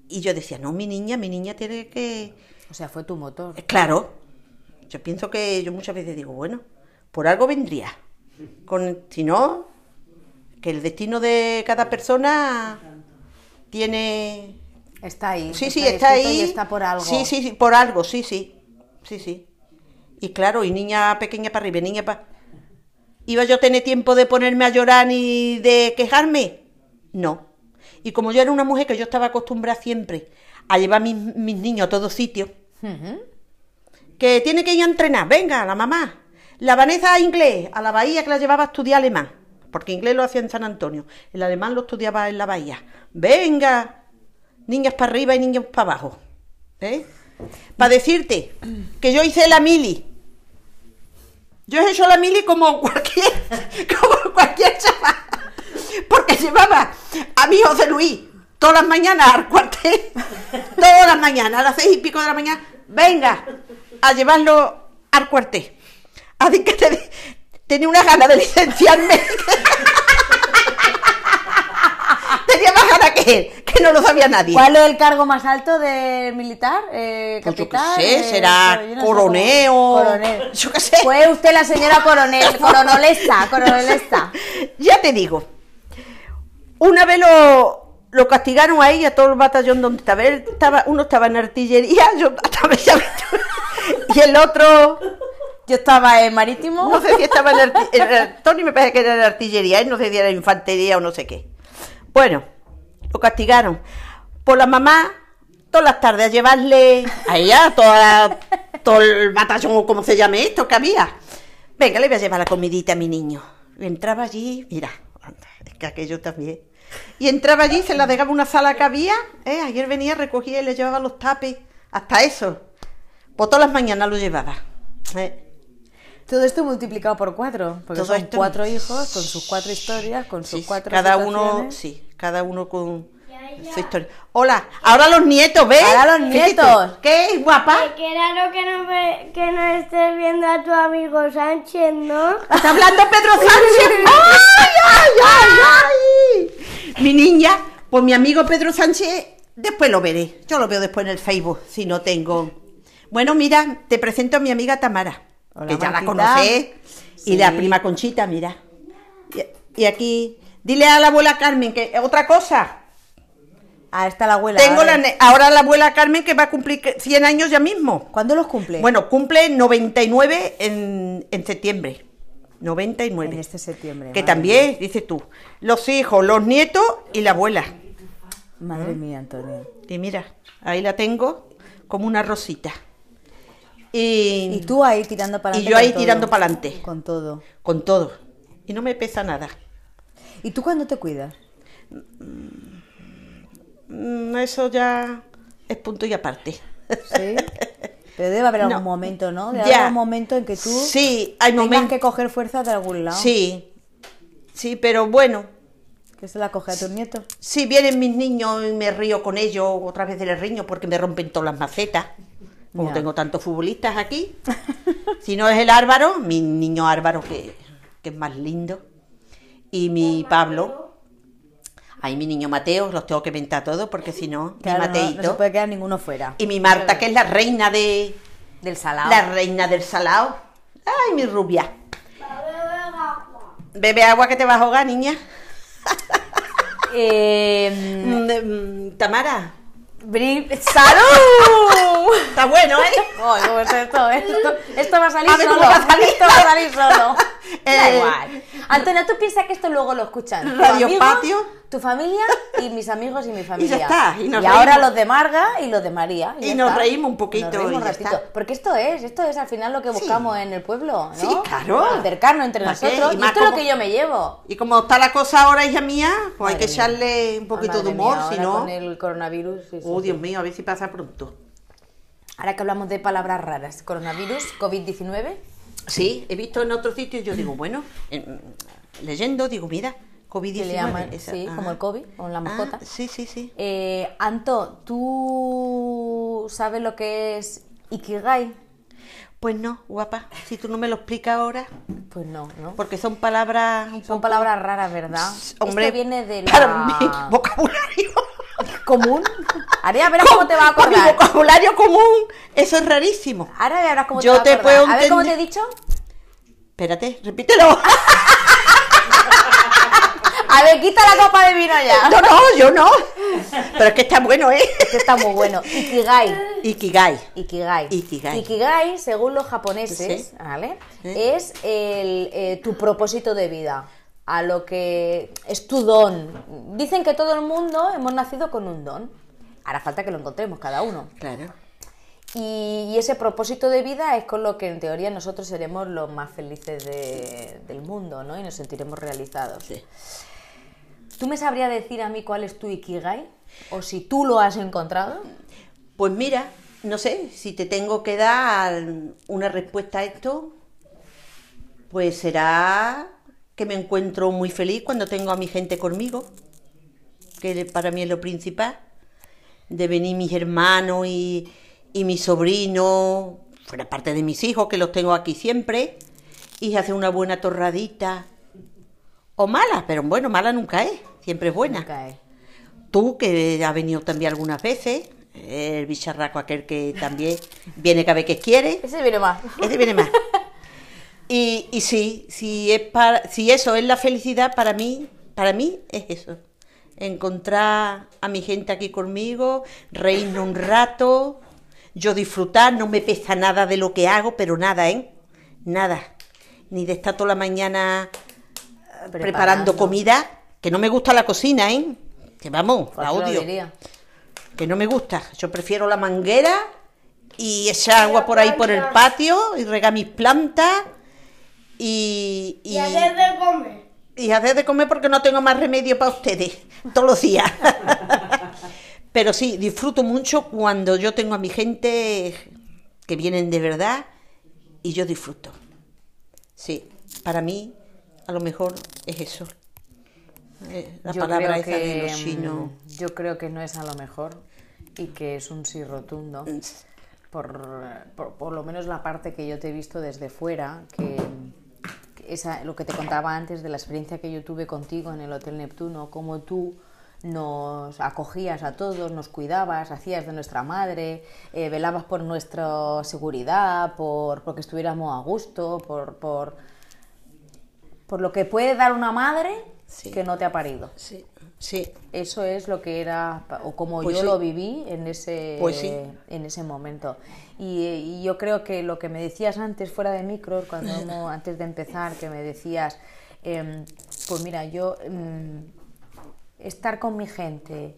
Y yo decía, no, mi niña, mi niña tiene que. O sea, fue tu motor. Eh, Claro. Yo pienso que yo muchas veces digo, bueno, por algo vendría. Con, si no, que el destino de cada persona tiene Está ahí. Sí, sí, está ahí. Está por algo. Sí, sí, sí, por algo, sí, sí. Sí, sí. Y claro, y niña pequeña para arriba, niña para... ¿Iba yo a tener tiempo de ponerme a llorar ni de quejarme? No. Y como yo era una mujer que yo estaba acostumbrada siempre a llevar mis, mis niños a todos sitios, que tiene que ir a entrenar, venga, la mamá. La Vanessa a inglés, a la Bahía que la llevaba a estudiar alemán, porque inglés lo hacía en San Antonio, el alemán lo estudiaba en la Bahía. Venga, niñas para arriba y niños para abajo. ¿eh? Para decirte que yo hice la mili. Yo he hecho la mili como cualquier, como cualquier chaval. Porque llevaba a mi José Luis todas las mañanas al cuartel, todas las mañanas, a las seis y pico de la mañana, venga, a llevarlo al cuartel. Así que te- tenía una gana de licenciarme. tenía más ganas que él, que no lo sabía nadie. ¿Cuál es el cargo más alto de militar? Eh, Pues yo qué sé, eh, será yo no sé coronel yo qué sé. Fue usted la señora coronel, coronelesta, coronelesta. ya te digo. Una vez lo, lo castigaron a ella, a todo el batallón donde estaba. Él estaba uno estaba en artillería, yo estaba y el otro, Yo estaba en marítimo. no sé si estaba en, en Tony me parece que era en artillería, no sé si era infantería o no sé qué. Bueno, lo castigaron. Por la mamá, todas las tardes a llevarle a ella, toda, todo el batallón o como se llame esto que había. Venga, le voy a llevar la comidita a mi niño. Y entraba allí, mira, es que aquello también. Y entraba allí, se la dejaba una sala que había, ¿eh? ayer venía, recogía y le llevaba los tapes, hasta eso. Pues todas las mañanas lo llevaba. ¿eh? Todo esto multiplicado por cuatro, porque Todo son esto- cuatro hijos con sus cuatro historias, con sus Sí, cuatro cada uno, sí, cada uno con su historia. Hola, ahora los nietos, ¿ves? Ahora los nietos. ¿Qué, guapa? Qué raro que no, ve- que no estés viendo a tu amigo Sánchez, ¿no? ¿Está hablando Pedro Sánchez? ¡Ay, ay, ay, ay! Mi niña, pues mi amigo Pedro Sánchez, después lo veré. Yo lo veo después en el Facebook, si no tengo. Bueno, mira, te presento a mi amiga Tamara, Hola, que ya la. Sí. Y la prima Conchita, mira. Y, y aquí, dile a la abuela Carmen que otra cosa. Ah, está la abuela. Tengo la, ahora la abuela Carmen que va a cumplir que- 100 años ya mismo. ¿Cuándo los cumple? Bueno, cumple 99 en, en septiembre. 99. en este septiembre. Que también, dices tú, los hijos, los nietos y la abuela. Madre mía, Antonio. Y mira, ahí la tengo como una rosita. Y, Y tú ahí tirando para y adelante. yo con ahí tirando para adelante, Con todo. con todo. Y no me pesa nada. ¿Y tú cuándo te cuidas? Mm, Eso ya es punto y aparte. Sí. Pero debe haber algún No. momento, ¿no? Debe Ya. haber un momento en que tú Sí, hay tengas momentos. que coger fuerza de algún lado. Sí, sí, pero bueno, Que se la coge a tus nietos. Si vienen mis niños y me río con ellos, otras veces les riño porque me rompen todas las macetas. Como tengo tantos futbolistas aquí. si no es el Álvaro, mi niño Álvaro, que, que es más lindo. Y mi Pablo. Ahí mi niño Mateo, los tengo que inventar todos porque si no, mi Claro, no, no Mateito. se puede quedar ninguno fuera. Y mi Marta, que es la reina de. Del salado. La reina del salao. Ay, mi rubia. Bebe agua que te vas a ahogar, niña. Eh, Mm, mm, Tamara, ¡Salud! está bueno, ¿eh? Pues esto, esto, esto va a salir A solo. va a salir. Esto va a salir solo. Da Eh, igual. Antonio, tú piensas que esto luego lo escuchan Radio amigo, Patio. tu familia y mis amigos y mi familia. está, y nos ahora los de Marga y los de María. Y ya nos está. reímos un poquito Nos reímos y un ya está. Porque esto es, esto es al final lo que buscamos en el pueblo, ¿no? Sí, claro. Acercarnos entre nosotros. Y Y, esto es lo que yo me llevo. Y como está la cosa ahora, hija mía, pues hay que mía. echarle un poquito de humor, si no... con el coronavirus. sí, Oh, sí. Dios mío, a ver si pasa pronto. Ahora que hablamos de palabras raras, coronavirus, COVID-19. Sí, he visto en otros sitios, yo digo, bueno, en- leyendo, digo, mira, COVID-19. Que le llaman, esa- sí, como el COVID, o la mascota. Ah, sí, sí, sí. Eh, Anto, ¿tú sabes lo que es Ikigai? Pues no, guapa, si tú no me lo explicas ahora, Pues no, ¿no? porque son palabras un Son poco- palabras raras, ¿verdad? Hombre, Esto viene de la... para mi vocabulario. común. Ahora ya verás cómo te va a Con mi acordar. vocabulario común, eso es rarísimo. Ahora ya verás cómo Yo te va a te puedo acordar. A ver cómo te he dicho. Espérate, repítelo. A ver, quita la copa de vino ya. No, no, yo no. Pero es que está bueno, ¿eh? Este está muy bueno. Ikigai. Ikigai. Ikigai. Ikigai. Ikigai, según los japoneses, Sí. ¿vale? Sí. Es el, eh, tu propósito de vida, a lo que es tu don. Dicen que todo el mundo hemos nacido con un don. Ahora falta que lo encontremos cada uno. Claro. Y, y ese propósito de vida es con lo que en teoría nosotros seremos los más felices de- del mundo, ¿no? Y nos sentiremos realizados. Sí. ¿Tú me sabrías decir a mí cuál es tu Ikigai? ¿O si tú lo has encontrado? Pues mira, no sé, si te tengo que dar una respuesta a esto, pues será que me encuentro muy feliz cuando tengo a mi gente conmigo, que para mí es lo principal, de venir mis hermanos y, y mis sobrinos, fuera parte de mis hijos, que los tengo aquí siempre, y hacer una buena torradita, o mala, pero bueno, mala nunca es, siempre es buena. Nunca es. Tú, que has venido también algunas veces, el bicharraco aquel que también viene cada vez que quiere, Ese viene más. ese viene más. Y, y sí, si, es para, si eso es la felicidad, para mí, para mí es eso. Encontrar a mi gente aquí conmigo, reírnos un rato, yo disfrutar, no me pesa nada de lo que hago, pero nada, ¿eh? Nada. Ni de estar toda la mañana preparando, Preparando. comida, que no me gusta la cocina, ¿eh? Que vamos, la Pues lo odio que no me gusta. Yo prefiero la manguera y echar agua por ahí por el patio y regar mis plantas y, y, Y hacer de comer. Y hacer de comer porque no tengo más remedio para ustedes todos los días. Pero sí, disfruto mucho cuando yo tengo a mi gente que vienen de verdad y yo disfruto. Sí, para mí a lo mejor es eso. Eh, La Yo palabra creo esa de que, los chinos. mm, Yo creo que no es a lo mejor y que es un sí rotundo. Por, por, por lo menos la parte que yo te he visto desde fuera, que, que esa, lo que te contaba antes de la experiencia que yo tuve contigo en el Hotel Neptuno, como tú nos acogías a todos, nos cuidabas, hacías de nuestra madre, eh, velabas por nuestra seguridad, por porque estuviéramos a gusto, por, por, por lo que puede dar una madre Sí. que no te ha parido. Sí, sí, Eso es lo que era, o como Pues yo sí. lo viví en ese, Pues sí. en ese momento. Y, y yo creo que lo que me decías antes, fuera de micro, cuando antes de empezar, que me decías, em, pues mira, yo em, estar con mi gente,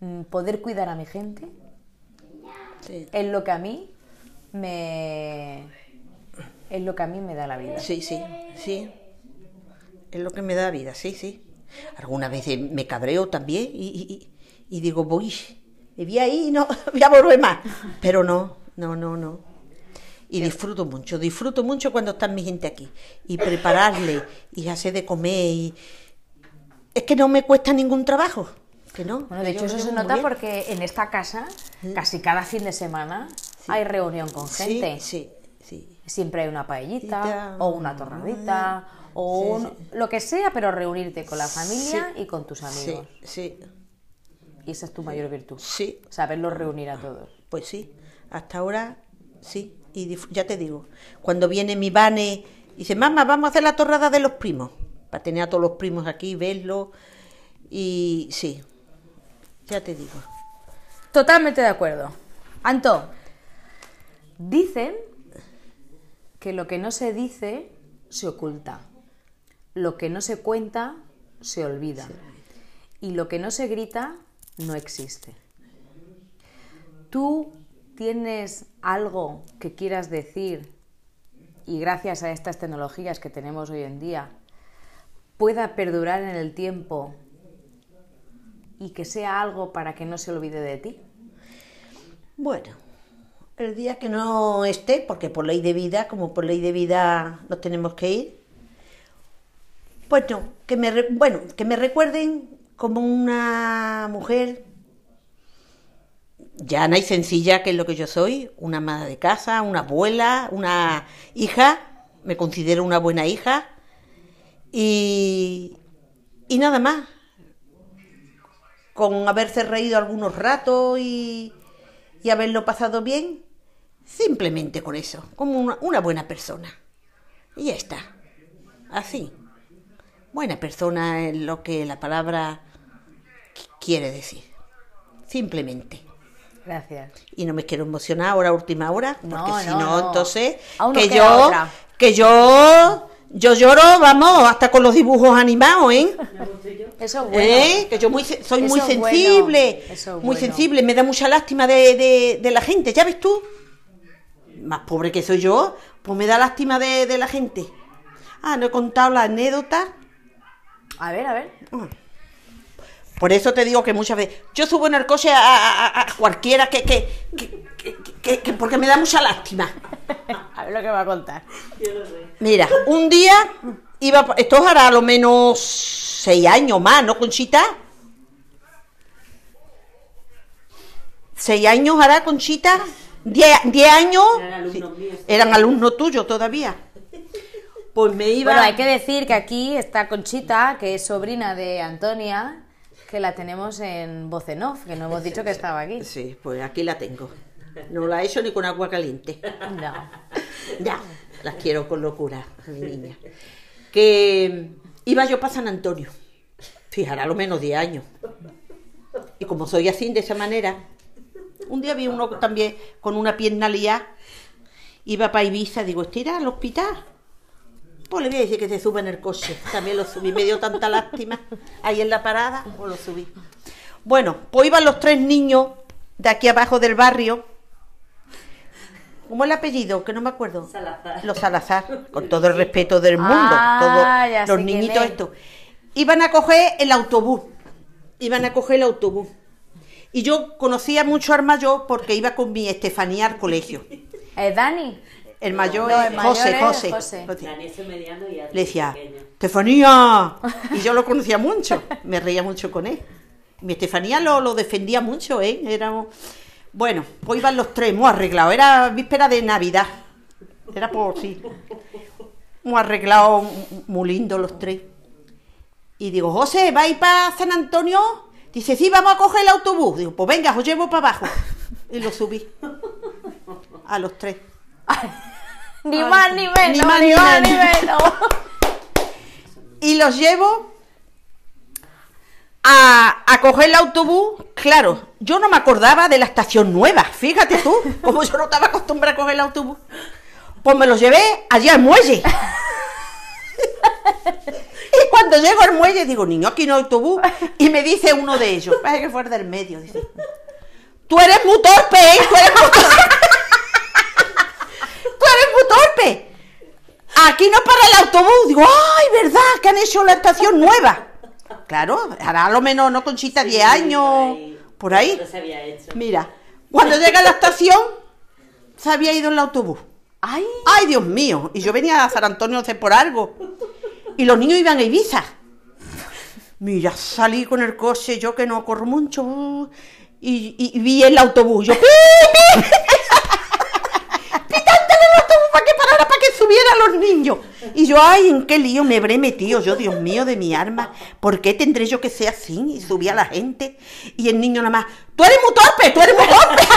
mm, poder cuidar a mi gente, sí. es lo que a mí me es lo que a mí me da la vida. Sí, sí, sí. Es lo que me da vida, sí, sí. Algunas veces me cabreo también y, y- y- y digo, voy, me voy ahí y no voy a volver más. Pero no, no, no, no. Y disfruto mucho, disfruto mucho cuando está mi gente aquí. Y prepararle y hacer de comer. Y... Es que no me cuesta ningún trabajo. Que no. Bueno, de hecho eso se nota bien. porque en esta casa, casi cada fin de semana, hay reunión con gente. sí, sí. Siempre hay una paellita, o una torradita, o sí, un- lo que sea, pero reunirte con la familia y con tus amigos. Sí, sí, Y esa es tu mayor virtud. sí. Saberlos reunir a todos. Pues sí, hasta ahora sí. Y ya te digo, cuando viene mi Vane y dice, mamá, vamos a hacer la torrada de los primos, para tener a todos los primos aquí, verlos. Y sí, ya te digo. Totalmente de acuerdo. Anto, dicen que lo que no se dice se oculta. lo que no se cuenta se olvida. Y lo que no se grita no existe. ¿Tú tienes algo que quieras decir y gracias a estas tecnologías que tenemos hoy en día pueda perdurar en el tiempo y que sea algo para que no se olvide de ti? Bueno, el día que no esté, porque por ley de vida, como por ley de vida nos tenemos que ir, pues no, que me, bueno, que me recuerden como una mujer llana y sencilla, que es lo que yo soy, una ama de casa, una abuela, una hija, me considero una buena hija, y, y nada más, con haberse reído algunos ratos y, y haberlo pasado bien, simplemente con eso, como una, una buena persona. Y ya está, así. Buena persona es lo que la palabra qu- quiere decir, simplemente. Gracias. Y no me quiero emocionar ahora última hora, porque No, si no, entonces Aún que yo otra. que yo yo lloro, vamos, hasta con los dibujos animados, ¿eh? Eso es bueno. ¿Eh? Que yo muy, soy muy bueno, sensible, eso es muy bueno. sensible, me da mucha lástima de, de- de la gente, ¿ya ves tú? Más pobre que soy yo, pues me da lástima de, de la gente. Ah, no he contado la anécdota. A ver, a ver. Por eso te digo que muchas veces yo subo en el coche a, a- a- a cualquiera que, que, que- que- que- que- porque me da mucha lástima. A ver lo que va a contar. Mira, un día iba, esto hará a lo menos seis años más, ¿no, Conchita? ¿Seis años hará, Conchita? ¿Diez, diez años? Eran alumnos míos. Eran alumnos tuyos todavía. Pues me iba... Bueno, hay que decir que aquí está Conchita, que es sobrina de Antonia, que la tenemos en voz en off, que no hemos dicho que estaba aquí. Sí, pues aquí la tengo. No la he hecho ni con agua caliente. No. Ya, las quiero con locura, mi niña. Que iba yo para San Antonio. Fijará, a lo menos 10 años. Y como soy así, de esa manera, un día vi uno también con una pierna liada. Iba para Ibiza, digo, estira al hospital. Pues le voy a decir que se suba en el coche. También lo subí, me dio tanta lástima. Ahí en la parada, pues lo subí. Bueno, pues iban los tres niños de aquí abajo del barrio. ¿Cómo es el apellido? Que no me acuerdo. Salazar. Los Salazar, con todo el respeto del mundo. Ah, todos ya los niñitos es. estos. Iban a coger el autobús. Iban a coger el autobús. Y yo conocía mucho al mayor porque iba con mi Estefanía al colegio. ¿Eh, Dani? El mayor No, es el mayor José, es José. José. Y Le decía. Estefanía. Y yo lo conocía mucho. Me reía mucho con él. Mi Estefanía lo, lo defendía mucho, ¿eh? Éramos... Bueno, pues iban los tres muy arreglados. Era víspera de Navidad. Era por sí. Muy arreglados, muy lindos los tres. Y digo, José, ¿va a ir para San Antonio? Dice, sí, vamos a coger el autobús. Digo, pues venga, os llevo para abajo. Y lo subí. A los tres. Ni más ni menos, Ni ni más más ni menos. y los llevo a, a coger el autobús. Claro, yo no me acordaba de la estación nueva, fíjate tú, como yo no estaba acostumbrada a coger el autobús. Pues me los llevé allí al muelle. Y cuando llego al muelle digo, niño, aquí no hay autobús. Y me dice uno de ellos, parece que fuera del medio, dice, tú eres muy torpe, ¿eh? Tú eres muy torpe. Torpe. Aquí no para el autobús. Digo, ¡ay, verdad! Que han hecho la estación nueva. Claro, hará a lo menos, ¿no, Conchita? Sí, 10 años, por por ahí. Se había hecho. Mira, cuando llega a la estación, se había ido el autobús. Ay, ¡Ay, Dios mío! Y yo venía a San Antonio no sé por algo. Y los niños iban a Ibiza. Mira, salí con el coche, yo que no corro mucho. Y, y- y vi el autobús. Yo, ¡pi, pi! Los niños. Y yo, ay, ¿en qué lío me habré metido? Yo, Dios mío, de mi arma. ¿Por qué tendré yo que ser así? Y subí a la gente. Y el niño nada más, tú eres muy torpe, tú eres muy torpe.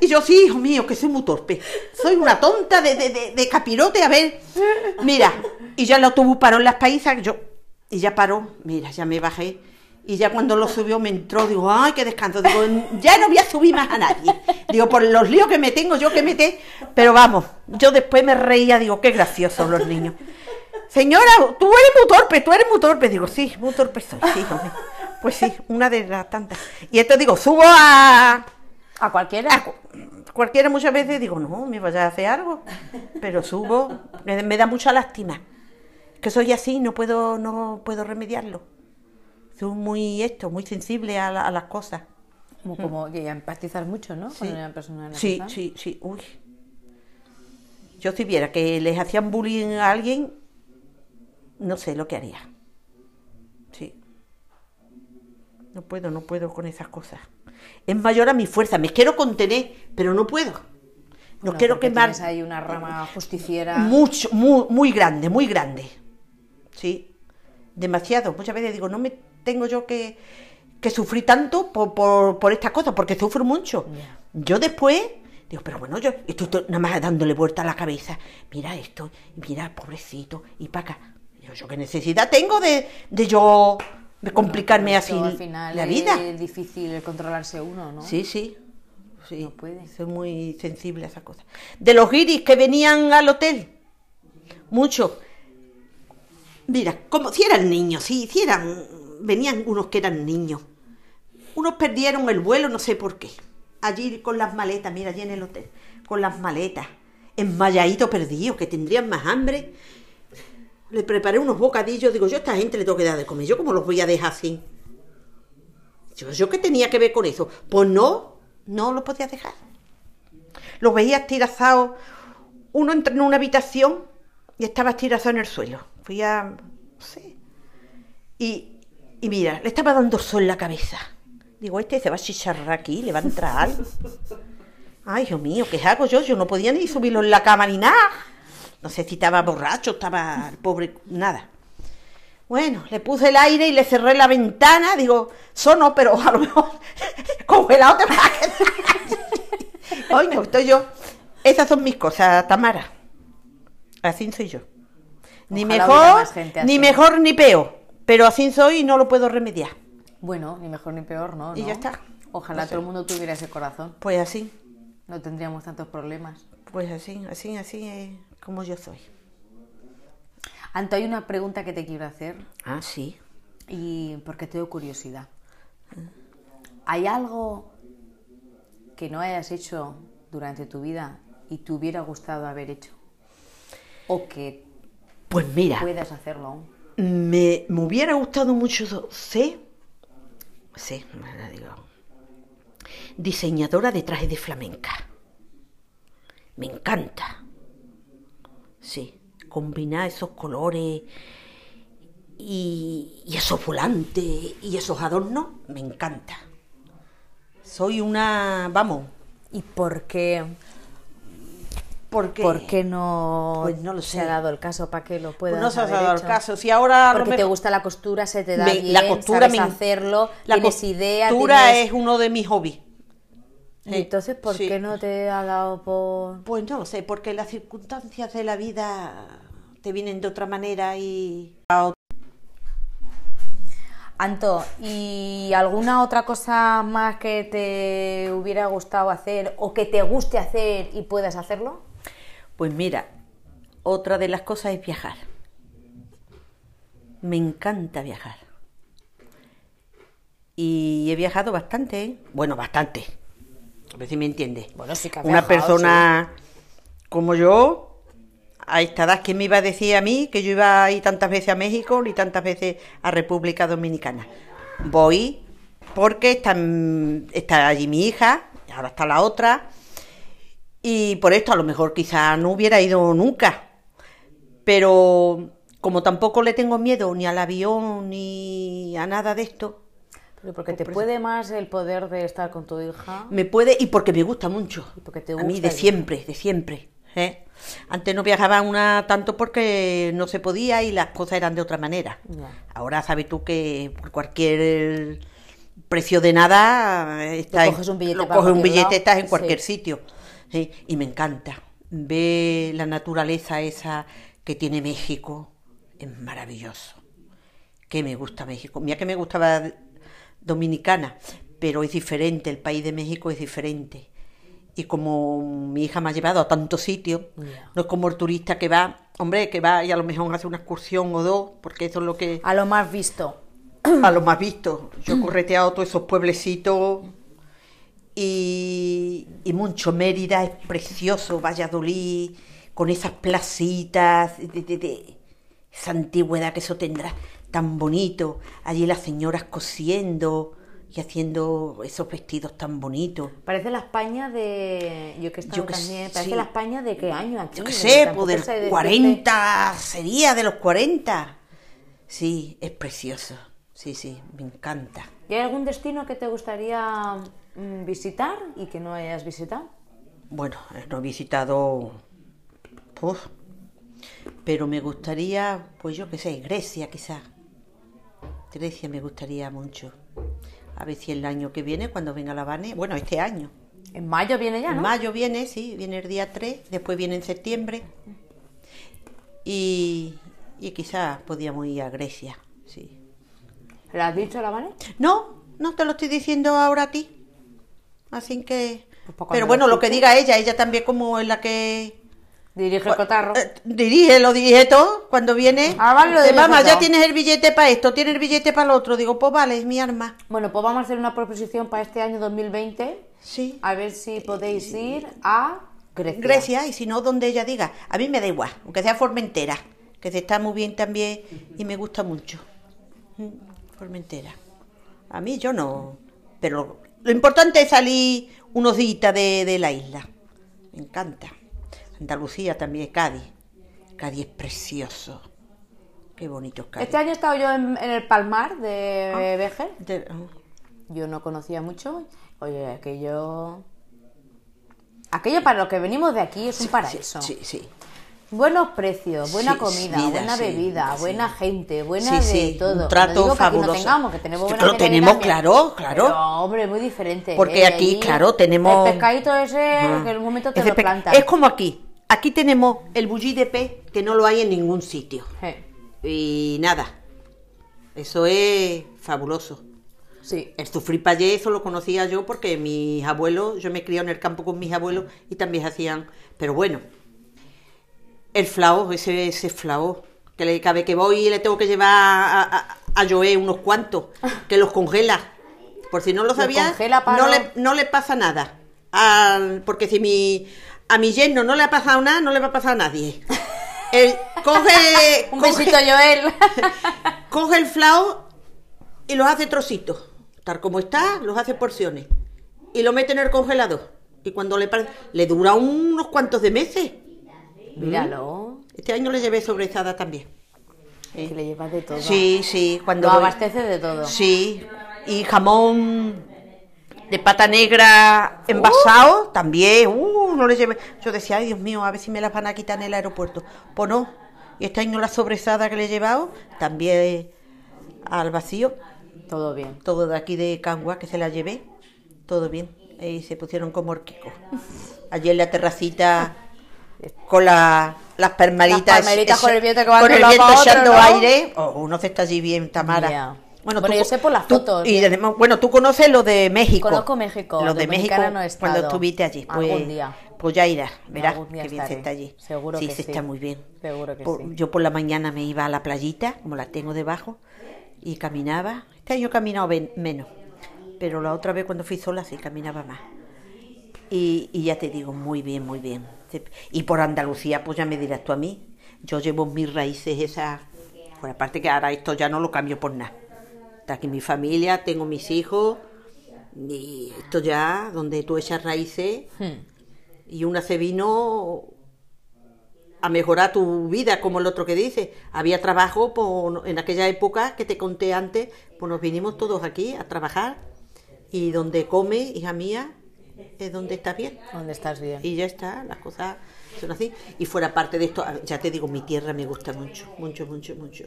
Y yo, sí, hijo mío, que soy muy torpe. Soy una tonta de, de, de, de capirote, a ver. Mira, y ya el autobús paró en las paisas, yo, y ya paró, mira, ya me bajé. Y ya cuando lo subió me entró, digo, ay, qué descanso. Digo, ya no voy a subir más a nadie. Digo, por los líos que me tengo yo que meter. Pero vamos, yo después me reía, digo, qué graciosos los niños. Señora, tú eres muy torpe, tú eres muy torpe. Digo, sí, muy torpe soy, sí, hombre. Pues sí, una de las tantas. Y esto digo, subo a, ¿A cualquiera? a cu- cualquiera muchas veces, digo, no, me vaya a hacer algo. Pero subo, me, me da mucha lástima. Que soy así, no puedo, no puedo remediarlo. Soy muy esto, muy sensible a, la- a las cosas. Como, como que empatizas mucho, ¿no? Con Sí. una persona Sí, enferma. sí, sí, uy. Yo si viera que les hacían bullying a alguien, no sé lo que haría. Sí. No puedo, no puedo con esas cosas. Es mayor a mi fuerza, me quiero contener, pero no puedo. No quiero quemar ahí una rama justiciera. mucho, muy, muy grande, muy grande. Sí, demasiado. Muchas veces digo, no me tengo yo que, que sufrir tanto por, por, por estas cosas, porque sufro mucho. Yo después digo, pero bueno, yo estoy, nada más dándole vuelta a la cabeza. Mira esto, mira, pobrecito, y para acá. Yo, yo qué necesidad tengo de, de yo de complicarme así al final la vida. Es difícil controlarse uno, ¿no? Sí, sí. sí. No puede. Soy muy sensible a esas cosas. De los guiris que venían al hotel, muchos. Mira, como si eran niños, sí, si eran, venían unos que eran niños. Unos perdieron el vuelo, no sé por qué. Allí con las maletas, mira, allí en el hotel, con las maletas, enmayaditos perdidos, que tendrían más hambre. Le preparé unos bocadillos, digo, yo a esta gente le tengo que dar de comer, yo cómo los voy a dejar así. Yo, ¿yo qué tenía que ver con eso? Pues no, no lo podía dejar. Los veía estirazados. Uno entró en una habitación y estaba estirazado en el suelo. Fui a. no sé. Y, y mira, le estaba dando sol en la cabeza. Digo, este se va a chicharrar aquí, le va a entrar algo. Ay, Dios mío, ¿qué hago yo? Yo no podía ni subirlo en la cama ni nada. No sé si estaba borracho, estaba el pobre, nada. Bueno, le puse el aire y le cerré la ventana. Digo, sono, pero a lo mejor congelado te va a quedar. Coño, estoy yo. Esas son mis cosas, Tamara. Así soy yo. Ni Ojalá mejor, ni mejor ni peor. Pero así soy y no lo puedo remediar. Bueno, ni mejor ni peor, ¿no? Y ¿no? ya está. Ojalá todo el mundo tuviera ese corazón. Pues así, No tendríamos tantos problemas. pues así, así, así es como yo soy. Anto, hay una pregunta que te quiero hacer Ah, sí. y porque tengo curiosidad. ¿Hay algo que no hayas hecho durante tu vida y te hubiera gustado haber hecho? O que Pues mira, puedas hacerlo aún. Me, me hubiera gustado mucho ser, sí, digo, diseñadora de trajes de flamenca. Me encanta. Sí, combinar esos colores y, y esos volantes y esos adornos, me encanta. Soy una, vamos, ¿Y por qué, por qué no, Pues no lo se sé. ha dado el caso para que lo Pues puedas no se ha dado el caso. Si ahora Porque te gusta la costura, se te da Me- bien, la costura sabes me hacerlo, la tienes cos- idea, costura es uno de mis hobbies. Y entonces, ¿por Sí. qué no te ha dado por...? Pues no lo sé, porque las circunstancias de la vida te vienen de otra manera y... Anto, ¿y alguna otra cosa más que te hubiera gustado hacer o que te guste hacer y puedas hacerlo? Pues mira, otra de las cosas es viajar. Me encanta viajar. Y he viajado bastante, ¿eh? Bueno, bastante. A ver si me entiendes. Bueno, sí que has Una viajado, persona como yo, a esta edad, ¿quién me iba a decir a mí que yo iba a ir tantas veces a México ni tantas veces a República Dominicana? Voy porque está, está allí mi hija, y ahora está la otra, y por esto a lo mejor quizá no hubiera ido nunca. Pero como tampoco le tengo miedo ni al avión ni a nada de esto, porque te Pues- puede más el poder de estar con tu hija. me puede y porque me gusta mucho. Y porque te a mí gusta de siempre, de siempre. ¿eh? Antes no viajaba una tanto porque no se podía y las cosas eran de otra manera. Ahora sabes tú que por cualquier precio de nada está en- coges un billete lo para coges un cualquier billete lado. estás en cualquier Sí. sitio. ¿Sí? Y me encanta. Ver la naturaleza esa que tiene México es maravilloso. Que me gusta México. Mira que me gustaba dominicana, pero es diferente, el país de México es diferente. Y como mi hija me ha llevado a tantos sitios, no es como el turista que va, hombre, que va y a lo mejor hace una excursión o dos, porque eso es lo que A lo más visto. a lo más visto. Yo he correteado todos esos pueblecitos y, y mucho. Mérida es precioso, Valladolid, con esas placitas, de, de- de esa antigüedad que eso tendrá tan bonito. Allí las señoras cosiendo y haciendo esos vestidos tan bonitos. Parece la España de. Yo que Yo que también. sí. Parece la España de qué año aquí. Yo qué De- sé, pues del decirte- 40 sería, de los 40. Sí, es precioso. Sí, sí, me encanta. ¿Y hay algún destino que te gustaría visitar y que no hayas visitado? Bueno, eh, no he visitado. Uf, pero me gustaría, pues yo qué sé, Grecia quizás. Grecia me gustaría mucho. A ver si el año que viene, cuando venga la Vane, bueno, este año. En mayo viene ya, En mayo viene, sí, viene el día 3, después viene en septiembre. Y, y quizás podíamos ir a Grecia, sí. ¿Le has dicho la Vane? No, no te lo estoy diciendo ahora a ti. Así que... Pues Pero bueno, lo que diga ella, ella también como es la que... Dirige el cotarro. Eh, dirige, lo dirige todo cuando viene. Ah, vale, lo Dice, dirige Mamá, ya todo". tienes el billete para esto, tienes el billete para lo otro. Digo, pues vale, es mi arma. Bueno, pues vamos a hacer una proposición para este año 2020. Sí. A ver si podéis ir a Grecia. Grecia, y si no, donde ella diga. A mí me da igual, aunque sea Formentera, que se está muy bien también y me gusta mucho. Mm, Formentera. A mí yo no. Pero lo importante es salir unos días de, de la isla. Me encanta. Andalucía también, Cádiz. Cádiz es precioso. Qué bonito es Cádiz. Este año he estado yo en, en el Palmar de Vejer. De- oh. Yo no conocía mucho. Oye, aquello. Aquello para lo que venimos de aquí es un paraíso. Sí, sí. Buenos precios, buena Sí, comida, vida, buena sí, bebida, sí. buena gente, buena Sí, de todo. un No trato que aquí fabuloso. no tengamos, que tenemos buena lo gente tenemos, también. claro, claro. Pero, hombre, muy diferente. Porque ¿eh? aquí, Allí, claro, tenemos- El pescadito ese, Ajá. que en un momento te lo plantan. Es como aquí. Aquí tenemos el bulli de pez que no lo hay en ningún sitio. Y nada. Eso es fabuloso. Sí. El sufrir payé, eso lo conocía yo porque mis abuelos, yo me crié en el campo con mis abuelos y también hacían. Pero bueno, el flao, ese, ese flao, que le, cada vez que voy le tengo que llevar a, a, a Joé unos cuantos, que los congela. Por si no lo sabía, para- no, le, no le pasa nada. Al- porque si mi, a mi yerno no le ha pasado nada, no le va a pasar a nadie. Él coge, Un coge- besito, Joel. coge el flao y los hace trocitos. Tal como está, los hace porciones. Y lo mete en el congelador. Y cuando le le dura unos cuantos de meses. Míralo. Este año le llevé sobrezada también. Que le llevas de todo. Sí, sí, cuando Lo voy- abastece de todo. Sí, y jamón de pata negra envasado también. Uh, no le llevé. Yo decía, ay Dios mío, a ver si me las van a quitar en el aeropuerto. Pues no. Y este año la sobrezada que le he llevado también al vacío. Todo bien. todo de aquí de Cangua que se la llevé, todo bien. Y se pusieron como orquicos. En la terracita con la- las permaritas. Las palmeritas con el viento que con el viento otro, echando ¿no? aire. Oh, uno se está allí bien, Tamara. Ya. Bueno, Bueno, tú yo co- sé por las tú- fotos, Y bueno, tú conoces lo de México. Conozco México, Lo de México no cuando estuviste allí. Pues, Algún día. Pues ya irás, verás que bien se estaré. está allí. Seguro sí, que se sí. está muy bien. Seguro que Por- sí. Yo por la mañana me iba a la playita, como la tengo debajo, y caminaba. Este año he caminado menos, pero la otra vez cuando fui sola sí caminaba más. Y, y ya te digo, muy bien, muy bien. Y por Andalucía, pues ya me dirás tú a mí. Yo llevo mis raíces esas. Por aparte que ahora esto ya no lo cambio por nada. Está aquí mi familia, tengo mis hijos. Y esto ya, donde tú echas raíces. Hmm. Y una se vino a mejorar tu vida, como el otro que dice. Había trabajo pues, en aquella época que te conté antes, pues nos vinimos todos aquí a trabajar. Y donde come, hija mía, es donde estás bien. ¿Dónde estás bien? Y ya está, las cosas son así. Y fuera parte de esto, ya te digo, mi tierra me gusta mucho, mucho, mucho, mucho.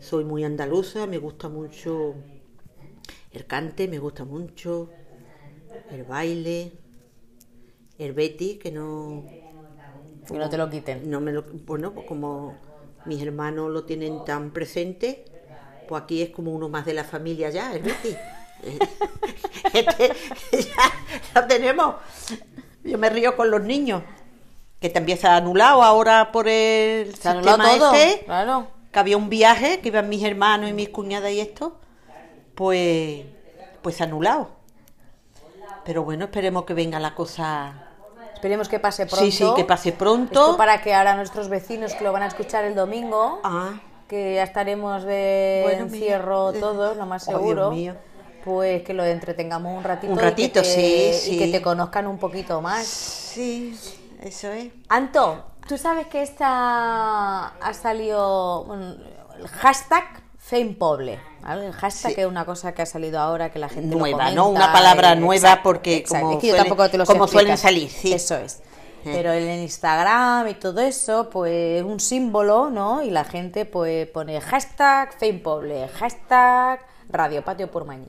Soy muy andaluza, me gusta mucho el cante, me gusta mucho el baile, el Betty, que no, Que no te lo quiten. no me lo, bueno, pues como mis hermanos lo tienen tan presente, pues aquí es como uno más de la familia ya, el Betty. Este ya lo tenemos. Yo me río con los niños, que también se ha anulado ahora por el Se sistema todo, este, claro. que había un viaje, que iban mis hermanos y mis cuñadas y esto, pues, pues anulado. Pero bueno, esperemos que venga la cosa. Esperemos que pase pronto. Sí, sí, que pase pronto. Esto para que ahora nuestros vecinos que lo van a escuchar el domingo, Ah, que ya estaremos de Bueno, encierro todos, lo más oh, Dios seguro, mío. Pues que lo entretengamos un ratito. Un y que ratito, te- sí, Y que te conozcan un poquito más. sí, eso es. Anto, tú sabes que esta ha salido el hashtag FamePoble. ¿vale? El hashtag Sí. es una cosa que ha salido ahora que la gente lo Nueva, comenta ¿no? Una palabra y- nueva porque como Es que yo suelen- tampoco te lo sé como suelen explicar. salir, sí. Eso es. Pero en Instagram y todo eso, pues es un símbolo, ¿no? Y la gente pues pone hashtag FamePoble, hashtag Radio Patio Purmañí.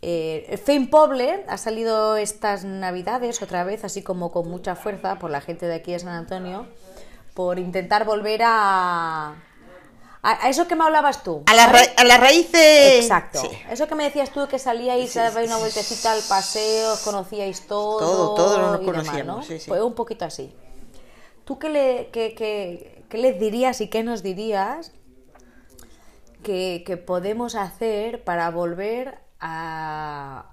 Eh, el Fame Poble ha salido estas navidades otra vez, así como con mucha fuerza por la gente de aquí de San Antonio, por intentar volver a, a, a eso que me hablabas tú. A, la a las raíces. Exacto. Sí. Eso que me decías tú que salíais, dabais una vueltecita al paseo, os conocíais todo. Todo, todo nos demás, conocíamos, ¿no? sí, sí. Pues un poquito así. ¿Tú qué, le, qué, qué- qué les dirías y qué nos dirías que, que podemos hacer para volver a,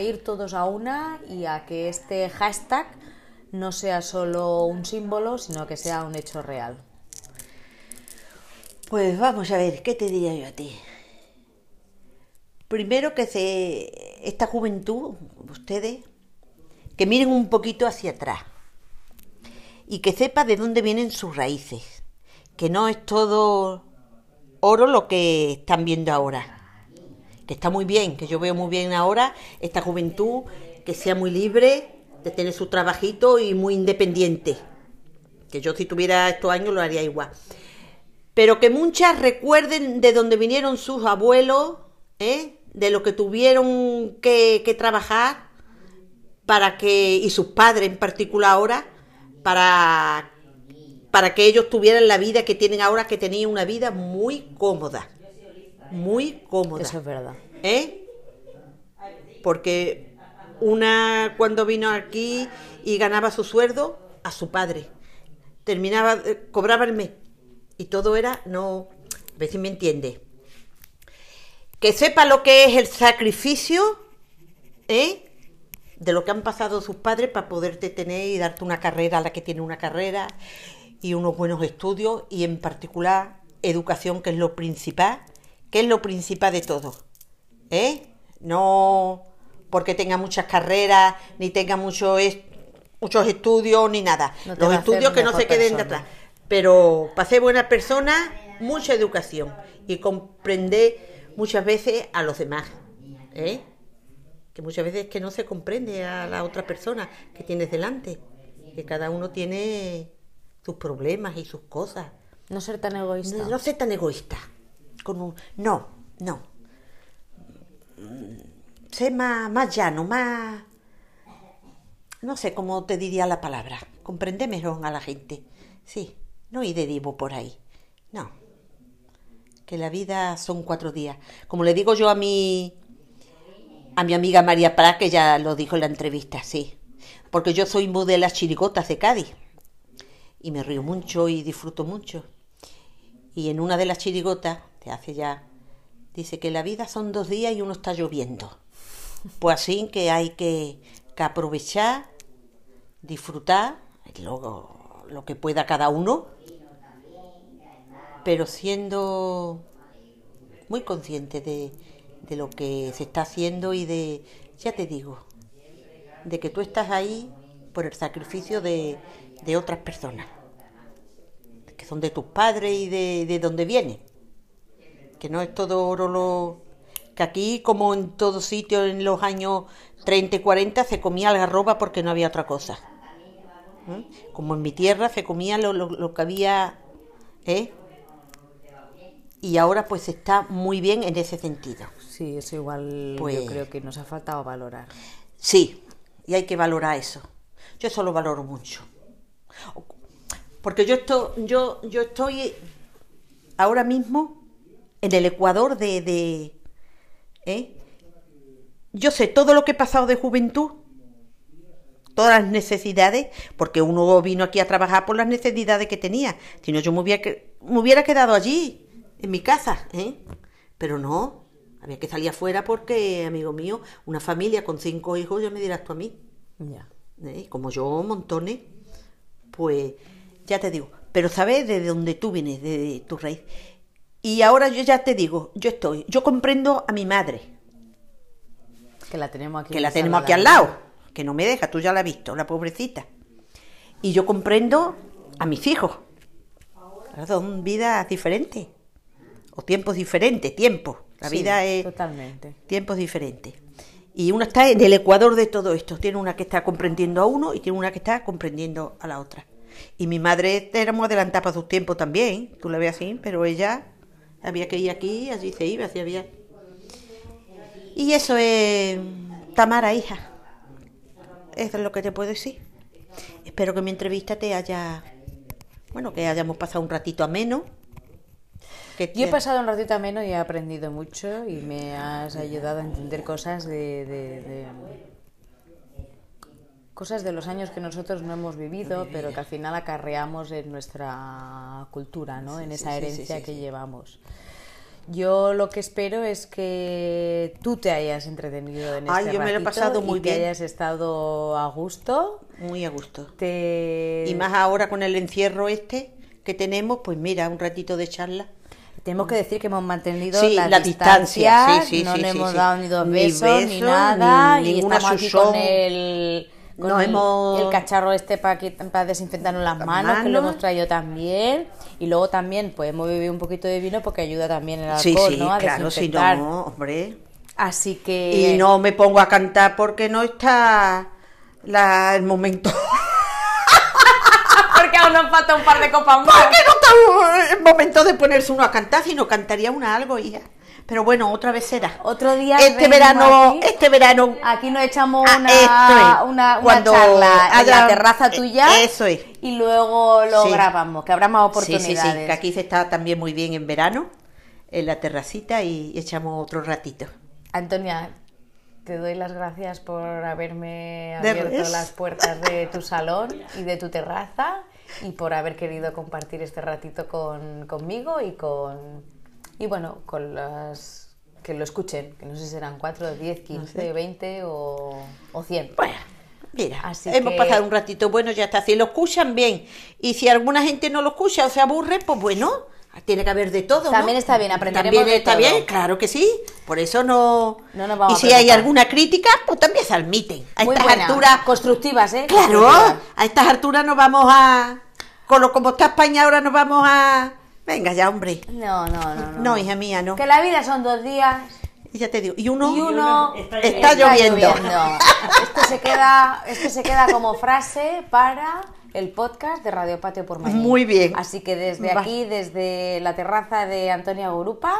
ir todos a una y a que este hashtag no sea solo un símbolo, sino que sea un hecho real? Pues vamos a ver, ¿qué te diría yo a ti? Primero que se, esta juventud, ustedes, que miren un poquito hacia atrás y que sepa de dónde vienen sus raíces, que no es todo oro lo que están viendo ahora, que está muy bien, que yo veo muy bien ahora esta juventud, que sea muy libre, de tener su trabajito y muy independiente, que yo si tuviera estos años lo haría igual. Pero que muchas recuerden de dónde vinieron sus abuelos, ¿eh? de lo que tuvieron que, que trabajar para que, y sus padres en particular ahora, para, para que ellos tuvieran la vida que tienen ahora, que tenían una vida muy cómoda, muy cómoda. Eso es verdad. ¿eh? Porque una cuando vino aquí y ganaba su sueldo a su padre, terminaba, eh, cobraba el mes y todo era, no, a ver si me entiende. Que sepa lo que es el sacrificio, ¿eh? De lo que han pasado sus padres para poderte tener y darte una carrera a la que tiene una carrera y unos buenos estudios y en particular educación, que es lo principal, que es lo principal de todo. ¿eh? No porque tenga muchas carreras, ni tenga mucho muchos estudios, ni nada. No Los estudios que no se queden de atrás. Pero para ser buena persona, mucha educación y comprender muchas veces a los demás. ¿eh? Que muchas veces que no se comprende a la otra persona que tienes delante. Que cada uno tiene sus problemas y sus cosas. No ser tan egoísta. No, no ser tan egoísta. Con un- no, no. Sé más, más llano, más... No sé cómo te diría la palabra. Comprende mejor a la gente. Sí, no ir de divo por ahí. No. Que la vida son cuatro días. Como le digo yo a mi, a mi amiga María Prat, que ya lo dijo en la entrevista, sí. Porque yo soy muy de las chirigotas de Cádiz. Y me río mucho y disfruto mucho. Y en una de las chirigotas, hace ya, dice que la vida son dos días y uno está lloviendo. Pues así que hay que, que aprovechar, disfrutar, luego lo que pueda cada uno, pero siendo muy consciente de, de lo que se está haciendo y de, ya te digo, de que tú estás ahí por el sacrificio de, de otras personas, que son de tus padres y de, de donde vienen, que no es todo oro lo que aquí como en todo sitio en los años 30 y 40 se comía algarroba porque no había otra cosa. ¿eh? Como en mi tierra se comía lo, lo- lo que había, ¿eh? Y ahora pues está muy bien en ese sentido. Sí, eso igual Pues- yo creo que nos ha faltado valorar. Sí, y hay que valorar eso. Yo eso lo valoro mucho. Porque yo estoy, yo, yo estoy ahora mismo en el Ecuador de, de ¿eh? yo sé todo lo que he pasado de juventud, todas las necesidades, porque uno vino aquí a trabajar por las necesidades que tenía. Si no, yo me hubiera, me hubiera quedado allí, en mi casa, ¿eh? Pero no, había que salir afuera porque, amigo mío, una familia con cinco hijos, ya me dirás tú a mí. Ya. ¿eh? Como yo, montones, pues ya te digo. Pero sabes de dónde tú vienes, de tu raíz. Y ahora yo ya te digo, yo estoy, yo comprendo a mi madre, Que la tenemos aquí. que la en tenemos aquí al lado, que no me deja, tú ya la has visto, la pobrecita. Y yo comprendo a mis hijos. Son vidas diferentes, o tiempos diferentes, tiempos. La Sí, vida es Totalmente. tiempos diferentes. Y una está en el ecuador de todo esto. Tiene una que está comprendiendo a uno y tiene una que está comprendiendo a la otra. Y mi madre éramos adelantada para sus tiempos también, tú la ves así, pero ella había que ir aquí, allí se iba, así había. Y eso es Tamara, hija. Eso es lo que te puedo decir. Espero que mi entrevista te haya, bueno, que hayamos pasado un ratito ameno. Que Yo he pasado un ratito ameno y he aprendido mucho y me has ayudado a entender cosas de, de- de- cosas de los años que nosotros no hemos vivido, pero que al final acarreamos en nuestra cultura, ¿no? en esa sí, sí, herencia sí, que sí. llevamos. Yo lo que espero es que tú te hayas entretenido en Ay, este yo me lo he pasado muy y que bien. hayas estado a gusto. Muy a gusto. Te... Y más ahora con el encierro este que tenemos, pues mira, un ratito de charla. Tenemos que decir que hemos mantenido Sí, la, la distancia, distancia, sí, sí, no sí, le sí, hemos sí. dado ni dos Ni besos, ni besos, nada, ni y estamos aquí con el, con el, hemos- el cacharro este para desinfectarnos las Las manos, que lo hemos traído también, y luego también pues hemos bebido un poquito de vino porque ayuda también el alcohol, Sí, sí, ¿no? A claro, si no, hombre. Así que... Y no me pongo a cantar porque no está la, el momento. porque aún nos falta un par de copas más. Porque no está el momento de ponerse uno a cantar, sino cantaría una algo y ya. Pero bueno, otra vez será. Otro día Este verano, aquí. este verano. Aquí nos echamos Ah, una, es. una, charla en la terraza tuya. Eso es. Y luego lo Sí. grabamos, que habrá más Sí, sí, oportunidades. sí, que aquí se está también muy bien en verano, en la terracita y echamos otro ratito. Antonia, te doy las gracias por haberme abierto las puertas de tu salón y de tu terraza y por haber querido compartir este ratito con, conmigo y con y bueno, con las que lo escuchen, que no sé si serán 4, 10, 15, 20 o, o 100. Bueno, mira, Así hemos que- pasado un ratito bueno, ya está. Si lo escuchan bien y si alguna gente no lo escucha o se aburre, pues bueno, tiene que haber de todo. ¿no? También está bien, aprenderemos También de está todo. bien, claro que sí. Por eso no. No nos vamos y a si hay alguna crítica, pues también se admiten. A Muy estas buena, alturas. constructivas, ¿eh? Claro, Constructivas. a estas alturas nos vamos a. Con lo como está España ahora nos vamos a. Venga ya, hombre. No, no, no, no. No, hija mía, no. Que la vida son dos días Y ya te digo. Y uno. y uno Está Está lloviendo. Esto se queda, esto se queda como frase para el podcast de Radio Patio por Mañana. Muy bien. Así que desde Va. aquí, desde la terraza de Antonia Gorupa,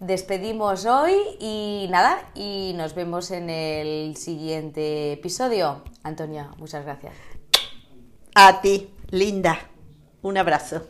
despedimos hoy y nada, y nos vemos en el siguiente episodio. Antonia, muchas gracias. A ti, linda. Un abrazo.